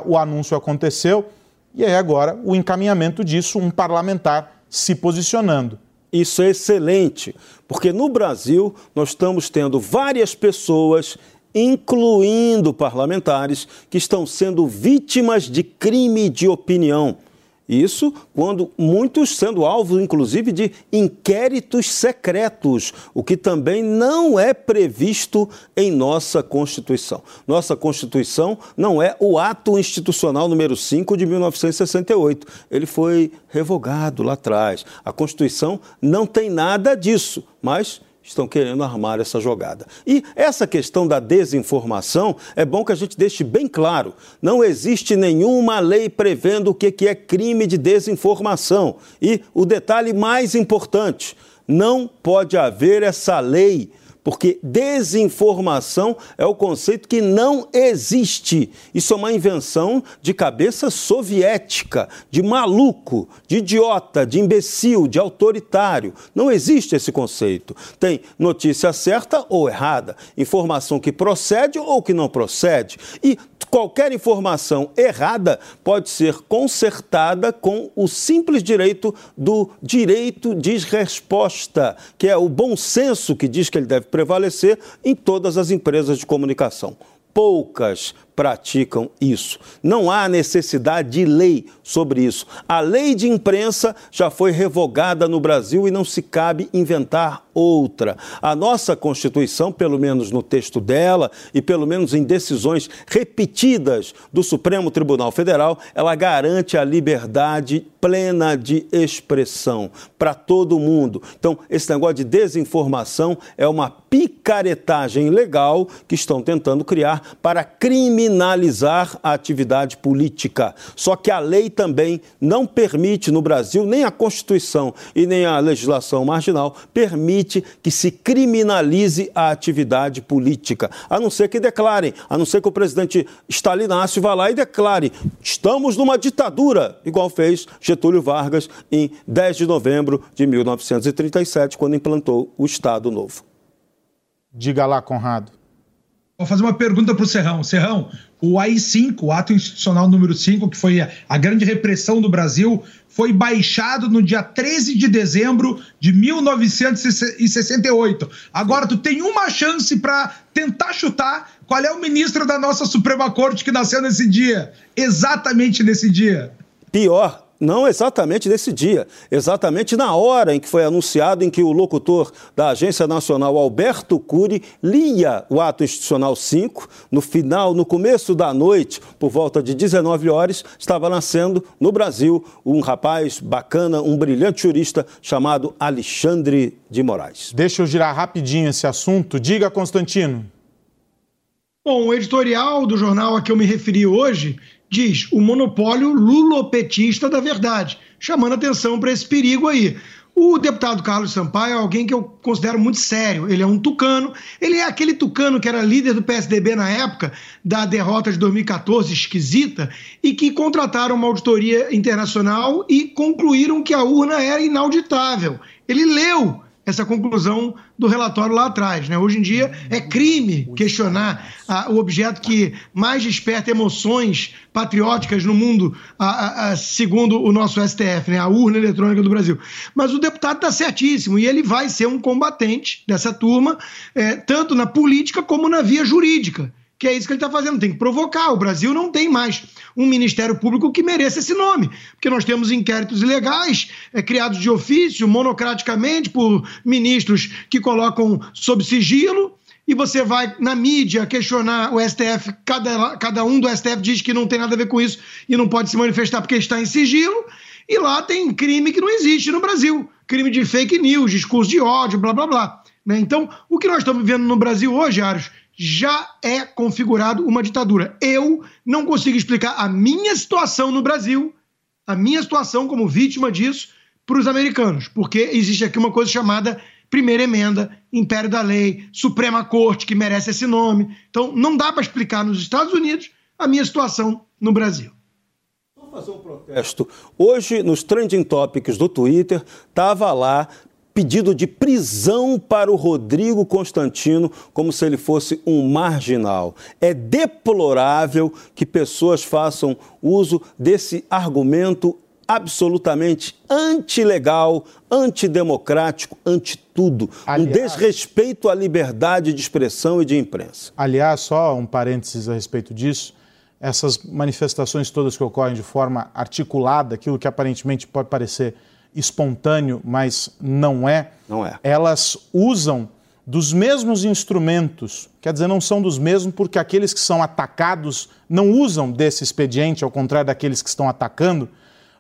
o anúncio aconteceu, e aí agora o encaminhamento disso, um parlamentar se posicionando. Isso é excelente, porque no Brasil nós estamos tendo várias pessoas, incluindo parlamentares, que estão sendo vítimas de crime de opinião. Isso quando muitos sendo alvos, inclusive, de inquéritos secretos, o que também não é previsto em nossa Constituição. Nossa Constituição não é o ato institucional número 5 de 1968. Ele foi revogado lá atrás. A Constituição não tem nada disso, mas estão querendo armar essa jogada. E essa questão da desinformação, é bom que a gente deixe bem claro: não existe nenhuma lei prevendo o que é crime de desinformação. E o detalhe mais importante: não pode haver essa lei porque desinformação é o conceito que não existe. Isso é uma invenção de cabeça soviética, de maluco, de idiota, de imbecil, de autoritário. Não existe esse conceito. Tem notícia certa ou errada, informação que procede ou que não procede. E qualquer informação errada pode ser consertada com o simples direito do direito de resposta, que é o bom senso que diz que ele deve prevalecer em todas as empresas de comunicação. Poucas praticam isso. Não há necessidade de lei sobre isso. A lei de imprensa já foi revogada no Brasil e não se cabe inventar outra. A nossa Constituição, pelo menos no texto dela e pelo menos em decisões repetidas do Supremo Tribunal Federal, ela garante a liberdade plena de expressão para todo mundo. Então, esse negócio de desinformação é uma picaretagem legal que estão tentando criar para criminalizar a atividade política. Só que a lei também não permite no Brasil, nem a Constituição e nem a legislação marginal, permite que se criminalize a atividade política. A não ser que declarem, a não ser que o presidente Stalinácio vá lá e declare: estamos numa ditadura, igual fez Getúlio Vargas em 10 de novembro de 1937, quando implantou o Estado Novo. Diga lá, Conrado. Vou fazer uma pergunta para o Serrão. Serrão, o AI-5, o Ato Institucional número 5, que foi a, a, grande repressão do Brasil, foi baixado no dia 13 de dezembro de 1968. Agora, tu tem uma chance para tentar chutar qual é o ministro da nossa Suprema Corte que nasceu nesse dia. Exatamente nesse dia. Pior, não exatamente nesse dia, exatamente na hora em que foi anunciado em que o locutor da Agência Nacional, Alberto Cury, lia o ato institucional 5. No final, no começo da noite, por volta de 19 horas, estava nascendo no Brasil um rapaz bacana, um brilhante jurista chamado Alexandre de Moraes. Deixa eu girar rapidinho esse assunto. Diga, Constantino. Bom, o editorial do jornal a que eu me referi hoje diz o monopólio lulopetista da verdade, chamando atenção para esse perigo aí. O deputado Carlos Sampaio é alguém que eu considero muito sério. Ele é um tucano. Ele é aquele tucano que era líder do PSDB na época da derrota de 2014, esquisita, e que contrataram uma auditoria internacional e concluíram que a urna era inauditável. Ele leu essa conclusão do relatório lá atrás. Né? Hoje em dia é crime questionar o objeto que mais desperta emoções patrióticas no mundo, segundo o nosso STF, né? a urna eletrônica do Brasil. Mas o deputado está certíssimo e ele vai ser um combatente dessa turma, é, tanto na política como na via jurídica que é isso que ele está fazendo, tem que provocar. O Brasil não tem mais um Ministério Público que mereça esse nome, porque nós temos inquéritos ilegais é, criados de ofício, monocraticamente, por ministros que colocam sob sigilo, e você vai na mídia questionar o STF, cada, cada um do STF diz que não tem nada a ver com isso e não pode se manifestar porque está em sigilo, e lá tem crime que não existe no Brasil crime de fake news, discurso de ódio, blá blá blá. Né? Então, o que nós estamos vivendo no Brasil hoje, Aros, já é configurado uma ditadura. Eu não consigo explicar a minha situação no Brasil, a minha situação como vítima disso, para os americanos, porque existe aqui uma coisa chamada primeira emenda, império da lei, Suprema Corte, que merece esse nome. Então, não dá para explicar nos Estados Unidos a minha situação no Brasil. Vamos fazer um protesto. Hoje, nos trending topics do Twitter, estava lá pedido de prisão para o Rodrigo Constantino, como se ele fosse um marginal. É deplorável que pessoas façam uso desse argumento absolutamente antilegal, antidemocrático, anti tudo. Aliás, um desrespeito à liberdade de expressão e de imprensa. Aliás, só um parênteses a respeito disso. Essas manifestações todas que ocorrem de forma articulada, aquilo que aparentemente pode parecer espontâneo, mas não é. Não é. Elas usam dos mesmos instrumentos, quer dizer, não são dos mesmos porque aqueles que são atacados não usam desse expediente, ao contrário daqueles que estão atacando,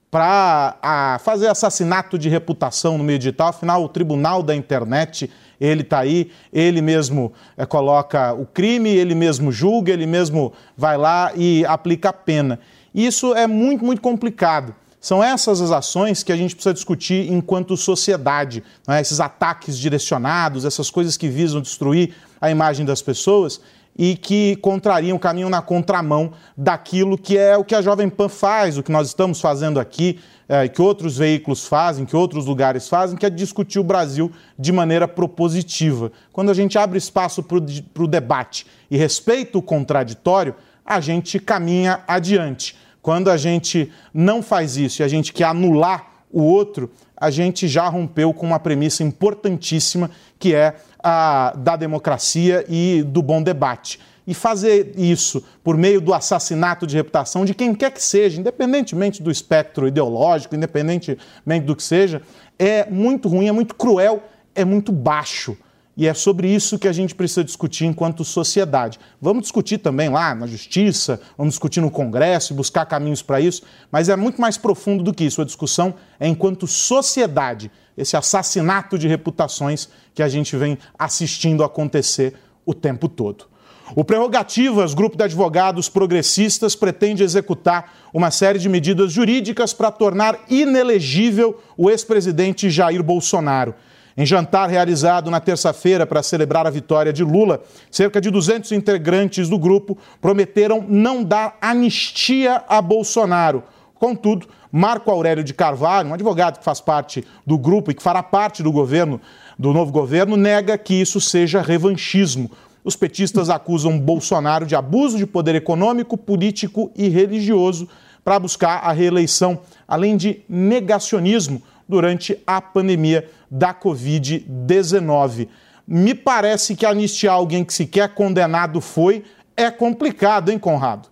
para fazer assassinato de reputação no meio digital. Afinal, o tribunal da internet, ele está aí, ele mesmo é, coloca o crime, ele mesmo julga, ele mesmo vai lá e aplica a pena. Isso é muito, muito complicado São essas as ações que a gente precisa discutir enquanto sociedade. É? Esses ataques direcionados, essas coisas que visam destruir a imagem das pessoas e que contrariam o caminho na contramão daquilo que é o que a Jovem Pan faz, o que nós estamos fazendo aqui, é, que outros veículos fazem, que outros lugares fazem, que é discutir o Brasil de maneira propositiva. Quando a gente abre espaço para o debate e respeita o contraditório, a gente caminha adiante. Quando a gente não faz isso e a gente quer anular o outro, a gente já rompeu com uma premissa importantíssima que é a da democracia e do bom debate. E fazer isso por meio do assassinato de reputação de quem quer que seja, independentemente do espectro ideológico, independentemente do que seja, é muito ruim, é muito cruel, é muito baixo. E é sobre isso que a gente precisa discutir enquanto sociedade. Vamos discutir também lá na justiça, vamos discutir no Congresso e buscar caminhos para isso, mas é muito mais profundo do que isso. A discussão é enquanto sociedade, esse assassinato de reputações que a gente vem assistindo acontecer o tempo todo. O Prerrogativas, grupo de advogados progressistas, pretende executar uma série de medidas jurídicas para tornar inelegível o ex-presidente Jair Bolsonaro. Em jantar realizado na terça-feira para celebrar a vitória de Lula, cerca de 200 integrantes do grupo prometeram não dar anistia a Bolsonaro. Contudo, Marco Aurélio de Carvalho, um advogado que faz parte do grupo e que fará parte do governo, do novo governo, nega que isso seja revanchismo. Os petistas acusam Bolsonaro de abuso de poder econômico, político e religioso para buscar a reeleição, além de negacionismo durante a pandemia da Covid-19. Me parece que anistiar alguém que sequer condenado foi é complicado, hein, Conrado?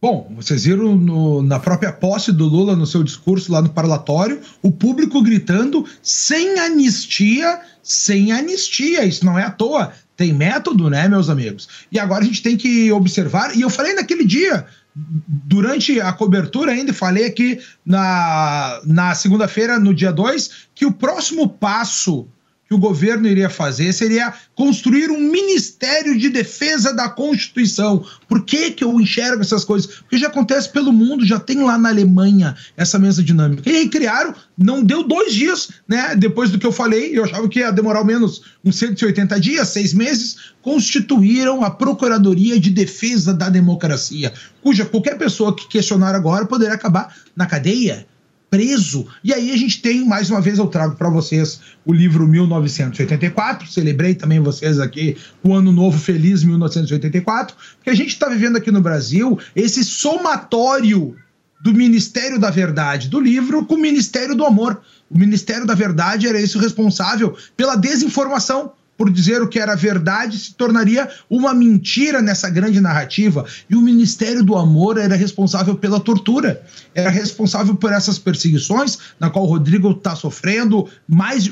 Bom, vocês viram no, na própria posse do Lula, no seu discurso lá no parlatório, o público gritando sem anistia, sem anistia. Isso não é à toa. Tem método, né, meus amigos? E agora a gente tem que observar, e eu falei naquele dia, durante a cobertura ainda falei aqui na, na segunda-feira, no dia 2, que o próximo passo que o governo iria fazer seria construir um Ministério de Defesa da Constituição. Por que, que eu enxergo essas coisas? Porque já acontece pelo mundo, já tem lá na Alemanha essa mesa dinâmica. E aí criaram, não deu dois dias, né? Depois do que eu falei, eu achava que ia demorar ao menos uns 180 dias, seis meses, constituíram a Procuradoria de Defesa da Democracia, cuja qualquer pessoa que questionar agora poderia acabar na cadeia preso. E aí a gente tem, mais uma vez, eu trago para vocês o livro 1984. Celebrei também vocês aqui o Ano Novo Feliz 1984, porque a gente está vivendo aqui no Brasil esse somatório do Ministério da Verdade do livro com o Ministério do Amor. O Ministério da Verdade era esse responsável pela desinformação por dizer o que era verdade, se tornaria uma mentira nessa grande narrativa. E o Ministério do Amor era responsável pela tortura, era responsável por essas perseguições, na qual o Rodrigo está sofrendo mais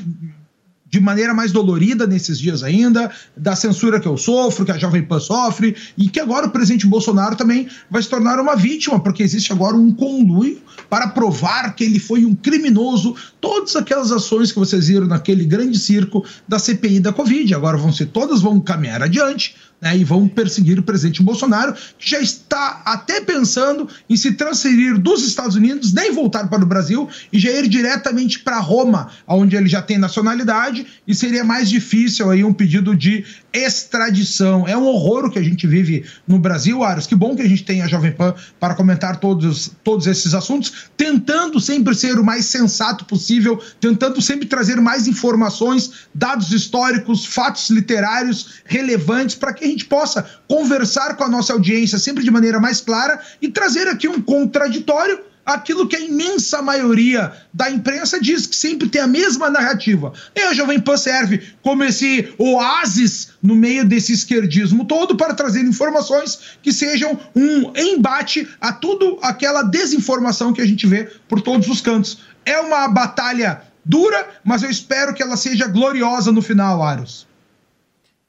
de maneira mais dolorida nesses dias ainda, da censura que eu sofro, que a Jovem Pan sofre, e que agora o presidente Bolsonaro também vai se tornar uma vítima, porque existe agora um conluio para provar que ele foi um criminoso. Todas aquelas ações que vocês viram naquele grande circo da CPI da Covid, agora vão ser todas, vão caminhar adiante né, e vão perseguir o presidente Bolsonaro, que já está até pensando em se transferir dos Estados Unidos, nem voltar para o Brasil e já ir diretamente para Roma, onde ele já tem nacionalidade e seria mais difícil aí um pedido de extradição. É um horror o que a gente vive no Brasil, Aros. Que bom que a gente tem a Jovem Pan para comentar todos, todos esses assuntos, tentando sempre ser o mais sensato possível, tentando sempre trazer mais informações, dados históricos, fatos literários relevantes para que a gente possa conversar com a nossa audiência sempre de maneira mais clara e trazer aqui um contraditório aquilo que a imensa maioria da imprensa diz que sempre tem a mesma narrativa. E a Jovem Pan serve como esse oásis no meio desse esquerdismo todo para trazer informações que sejam um embate a tudo aquela desinformação que a gente vê por todos os cantos. É uma batalha dura, mas eu espero que ela seja gloriosa no final, Aros.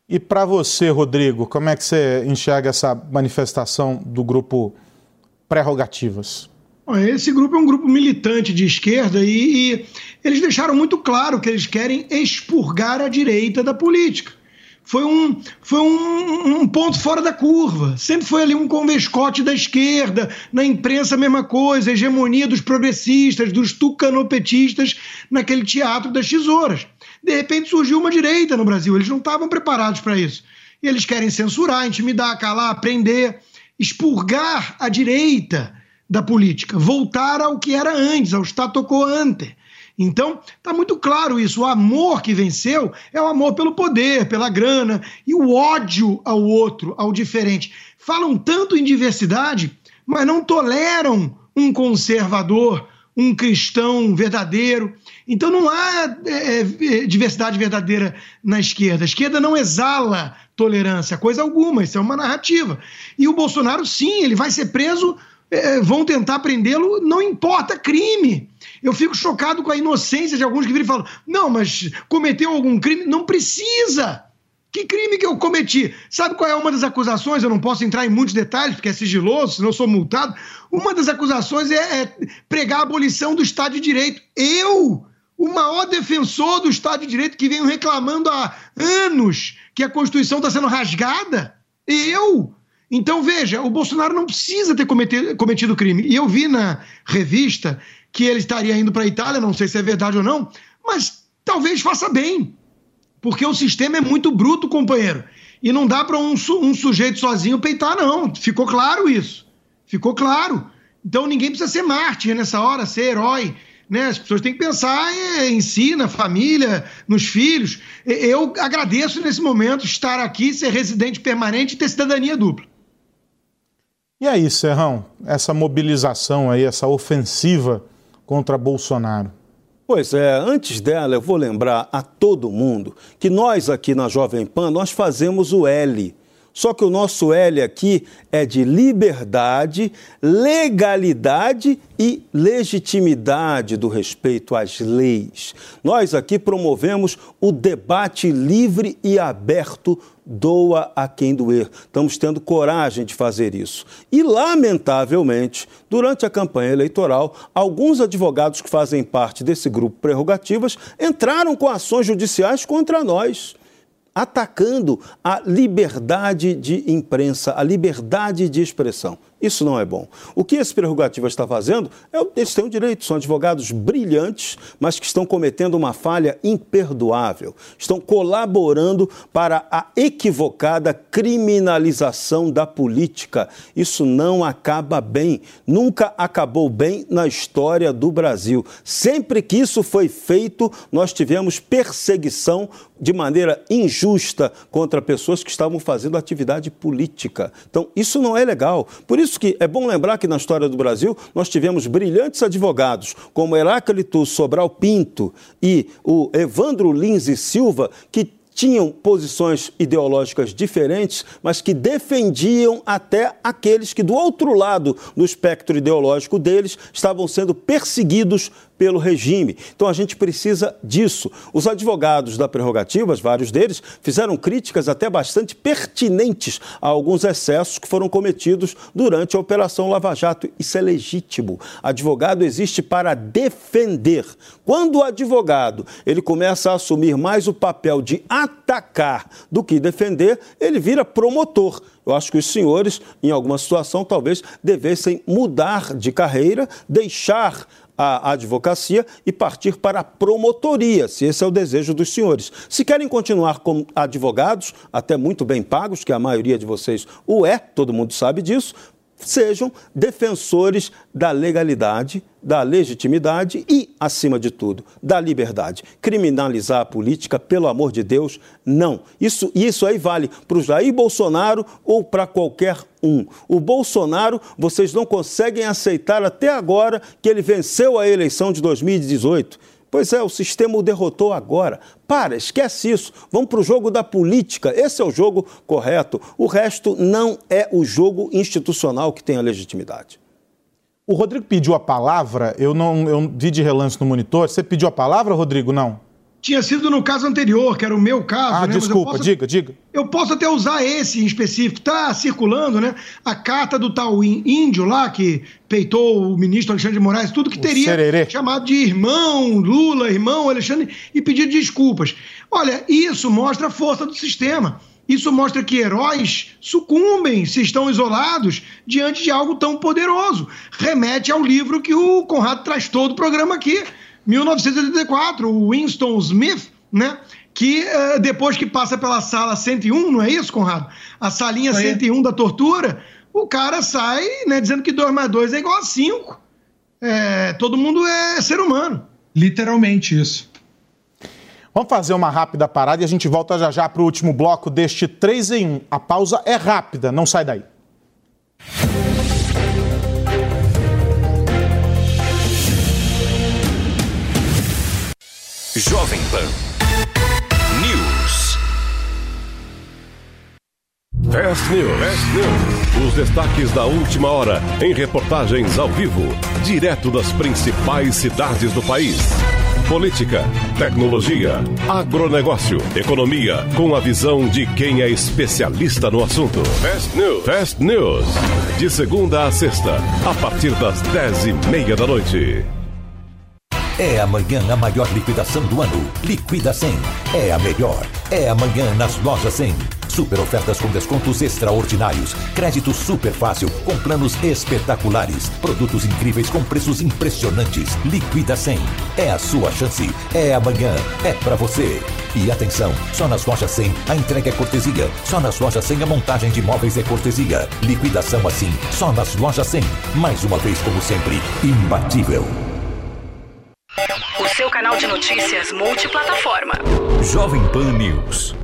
E para você, Rodrigo, como é que você enxerga essa manifestação do grupo Prerrogativas? Esse grupo é um grupo militante de esquerda e, e, eles deixaram muito claro que eles querem expurgar a direita da política. foi um, foi um, um, ponto fora da curva. Sempre foi ali um convescote da esquerda, na imprensa a mesma coisa, hegemonia dos progressistas, dos tucanopetistas naquele teatro das tesouras. De repente surgiu uma direita no Brasil, eles não estavam preparados para isso. E eles querem censurar, intimidar, calar, prender, expurgar a direita da política, voltar ao que era antes, ao status quo ante. Então, está muito claro isso. O amor que venceu é o amor pelo poder, pela grana, e o ódio ao outro, ao diferente. Falam tanto em diversidade, mas não toleram um conservador, um cristão verdadeiro. Então não há é, é, diversidade verdadeira na esquerda. A esquerda não exala tolerância, coisa alguma, isso é uma narrativa. E o Bolsonaro, sim, ele vai ser preso, é, vão tentar prendê-lo, não importa crime. Eu fico chocado com a inocência de alguns que viram e falam: não, mas cometeu algum crime? Não precisa! Que crime que eu cometi? Sabe qual é uma das acusações? Eu não posso entrar em muitos detalhes, porque é sigiloso, senão eu sou multado. Uma das acusações é, é pregar a abolição do Estado de Direito. Eu, o maior defensor do Estado de Direito, que venho reclamando há anos que a Constituição está sendo rasgada, eu. Então, veja, o Bolsonaro não precisa ter cometido, cometido crime. E eu vi na revista que ele estaria indo para a Itália, não sei se é verdade ou não, mas talvez faça bem, porque o sistema é muito bruto, companheiro. E não dá para um, um sujeito sozinho peitar, não. Ficou claro isso. Ficou claro. Então ninguém precisa ser mártir nessa hora, ser herói. Né? As pessoas têm que pensar em si, na família, nos filhos. Eu agradeço nesse momento estar aqui, ser residente permanente e ter cidadania dupla. E aí, Serrão, essa mobilização aí, essa ofensiva contra Bolsonaro? Pois é, antes dela eu vou lembrar a todo mundo que nós aqui na Jovem Pan nós fazemos o L. Só que o nosso L aqui é de liberdade, legalidade e legitimidade do respeito às leis. Nós aqui promovemos o debate livre e aberto doa a quem doer. Estamos tendo coragem de fazer isso. E, lamentavelmente, durante a campanha eleitoral, alguns advogados que fazem parte desse grupo Prerrogativas entraram com ações judiciais contra nós atacando a liberdade de imprensa, a liberdade de expressão. Isso não é bom. O que esse prerrogativa está fazendo, é, eles têm o direito, são advogados brilhantes, mas que estão cometendo uma falha imperdoável. Estão colaborando para a equivocada criminalização da política. Isso não acaba bem. Nunca acabou bem na história do Brasil. Sempre que isso foi feito, nós tivemos perseguição de maneira injusta contra pessoas que estavam fazendo atividade política. Então, isso não é legal. Por isso que é bom lembrar que na história do Brasil nós tivemos brilhantes advogados, como Heráclito Sobral Pinto e o Evandro Lins e Silva, que tinham posições ideológicas diferentes, mas que defendiam até aqueles que, do outro lado do espectro ideológico deles, estavam sendo perseguidos pelo regime. Então a gente precisa disso. Os advogados da prerrogativas, vários deles, fizeram críticas até bastante pertinentes a alguns excessos que foram cometidos durante a Operação Lava Jato. Isso é legítimo. Advogado existe para defender. Quando o advogado ele começa a assumir mais o papel de atacar do que defender, ele vira promotor. Eu acho que os senhores, em alguma situação, talvez devessem mudar de carreira, deixar a advocacia e partir para a promotoria, se esse é o desejo dos senhores. Se querem continuar como advogados, até muito bem pagos, que a maioria de vocês o é, todo mundo sabe disso, sejam defensores da legalidade, da legitimidade e, acima de tudo, da liberdade. Criminalizar a política, pelo amor de Deus, não. Isso, isso aí vale para o Jair Bolsonaro ou para qualquer um. O Bolsonaro, vocês não conseguem aceitar até agora que ele venceu a eleição de 2018 Pois é, o sistema o derrotou agora. Para, esquece isso. Vamos para o jogo da política. Esse é o jogo correto. O resto não é o jogo institucional que tem a legitimidade. O Rodrigo pediu a palavra, eu não eu vi de relance no monitor. Você pediu a palavra, Rodrigo? Não? Tinha sido no caso anterior, que era o meu caso. Ah, né? desculpa, posso, diga, diga. Eu posso até usar esse em específico. Está circulando, né? A carta do tal índio lá, que peitou o ministro Alexandre de Moraes, tudo que o teria sererê. chamado de irmão Lula, irmão Alexandre, e pedir desculpas. Olha, isso mostra a força do sistema. Isso mostra que heróis sucumbem se estão isolados diante de algo tão poderoso. Remete ao livro que o Conrado traz todo o programa aqui 1984, o Winston Smith, né? Que uh, depois que passa pela sala 101, não é isso, Conrado? A salinha Foi. 101 da tortura, o cara sai né, dizendo que 2 mais 2 é igual a 5. É, todo mundo é ser humano. Literalmente isso. Vamos fazer uma rápida parada e a gente volta já já para o último bloco deste 3 em 1. A pausa é rápida, não sai daí. Jovem Pan News. Fast News. Fast News. Os destaques da última hora em reportagens ao vivo, direto das principais cidades do país. Política, tecnologia, agronegócio, economia, com a visão de quem é especialista no assunto. Fast News. Fast News. De segunda a sexta, a partir das dez e meia da noite. É amanhã a maior liquidação do ano. Liquida 100. É a melhor. É amanhã nas lojas 100. Super ofertas com descontos extraordinários. Crédito super fácil com planos espetaculares. Produtos incríveis com preços impressionantes. Liquida 100. É a sua chance. É amanhã. É para você. E atenção, só nas lojas 100 a entrega é cortesia. Só nas lojas 100 a montagem de móveis é cortesia. Liquidação assim, só nas lojas 100. Mais uma vez, como sempre, imbatível. O seu canal de notícias multiplataforma. Jovem Pan News.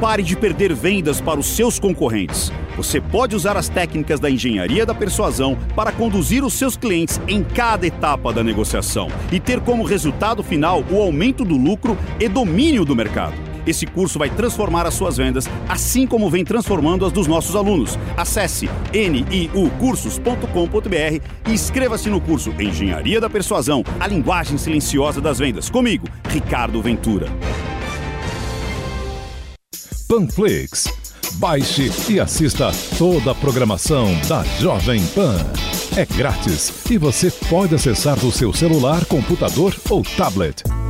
Pare de perder vendas para os seus concorrentes. Você pode usar as técnicas da engenharia da persuasão para conduzir os seus clientes em cada etapa da negociação e ter como resultado final o aumento do lucro e domínio do mercado. Esse curso vai transformar as suas vendas, assim como vem transformando as dos nossos alunos. Acesse niucursos.com.br e inscreva-se no curso Engenharia da Persuasão, a linguagem silenciosa das vendas. Comigo, Ricardo Ventura. Panflix. Baixe e assista toda a programação da Jovem Pan. É grátis e você pode acessar do seu celular, computador ou tablet.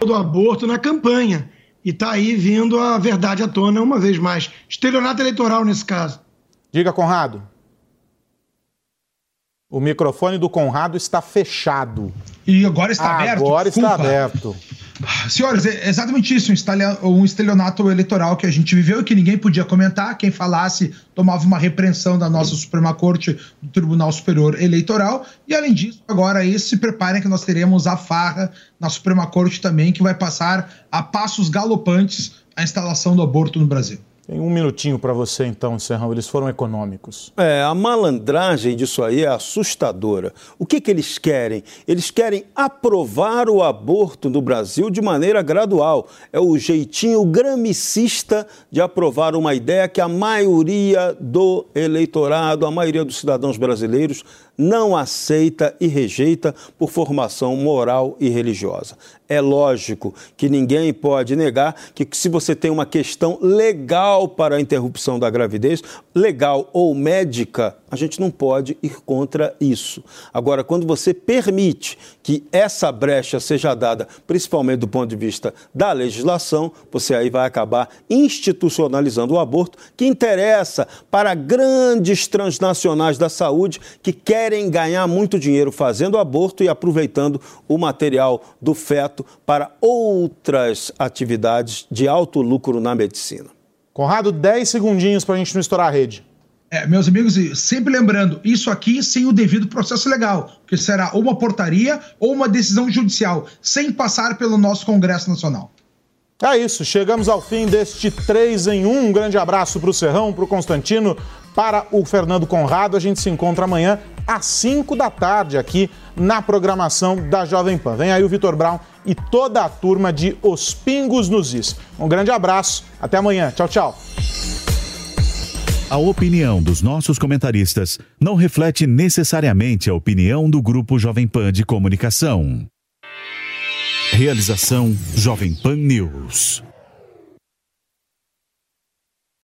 Do aborto na campanha. E está aí vindo a verdade à tona uma vez mais. Estelionato eleitoral nesse caso. Diga, Conrado. O microfone do Conrado está fechado. E agora está ah, aberto? Agora está aberto. Senhores, é exatamente isso, um estelionato eleitoral que a gente viveu e que ninguém podia comentar. Quem falasse tomava uma repreensão da nossa Suprema Corte do Tribunal Superior Eleitoral. E além disso, agora aí se preparem que nós teremos a farra na Suprema Corte também, que vai passar a passos galopantes a instalação do aborto no Brasil. Tem um minutinho para você, então, Serrão. Eles foram econômicos. É, a malandragem disso aí é assustadora. O que, que eles querem? Eles querem aprovar o aborto no Brasil de maneira gradual. É o jeitinho gramicista de aprovar uma ideia que a maioria do eleitorado, a maioria dos cidadãos brasileiros não aceita e rejeita por formação moral e religiosa. É lógico que ninguém pode negar que, se você tem uma questão legal para a interrupção da gravidez, legal ou médica, a gente não pode ir contra isso. Agora, quando você permite que essa brecha seja dada, principalmente do ponto de vista da legislação, você aí vai acabar institucionalizando o aborto, que interessa para grandes transnacionais da saúde que querem ganhar muito dinheiro fazendo aborto e aproveitando o material do feto para outras atividades de alto lucro na medicina. Conrado, 10 segundinhos para a gente não estourar a rede. É, meus amigos, sempre lembrando, isso aqui sem o devido processo legal, que será ou uma portaria ou uma decisão judicial, sem passar pelo nosso Congresso Nacional. É isso, chegamos ao fim deste 3 em 1. Um grande abraço para o Serrão, para o Constantino, para o Fernando Conrado. A gente se encontra amanhã às 5 da tarde aqui na programação da Jovem Pan. Vem aí o Vitor Brown e toda a turma de Os Pingos nos Is. Um grande abraço, até amanhã. Tchau, tchau. A opinião dos nossos comentaristas não reflete necessariamente a opinião do Grupo Jovem Pan de Comunicação. Realização Jovem Pan News.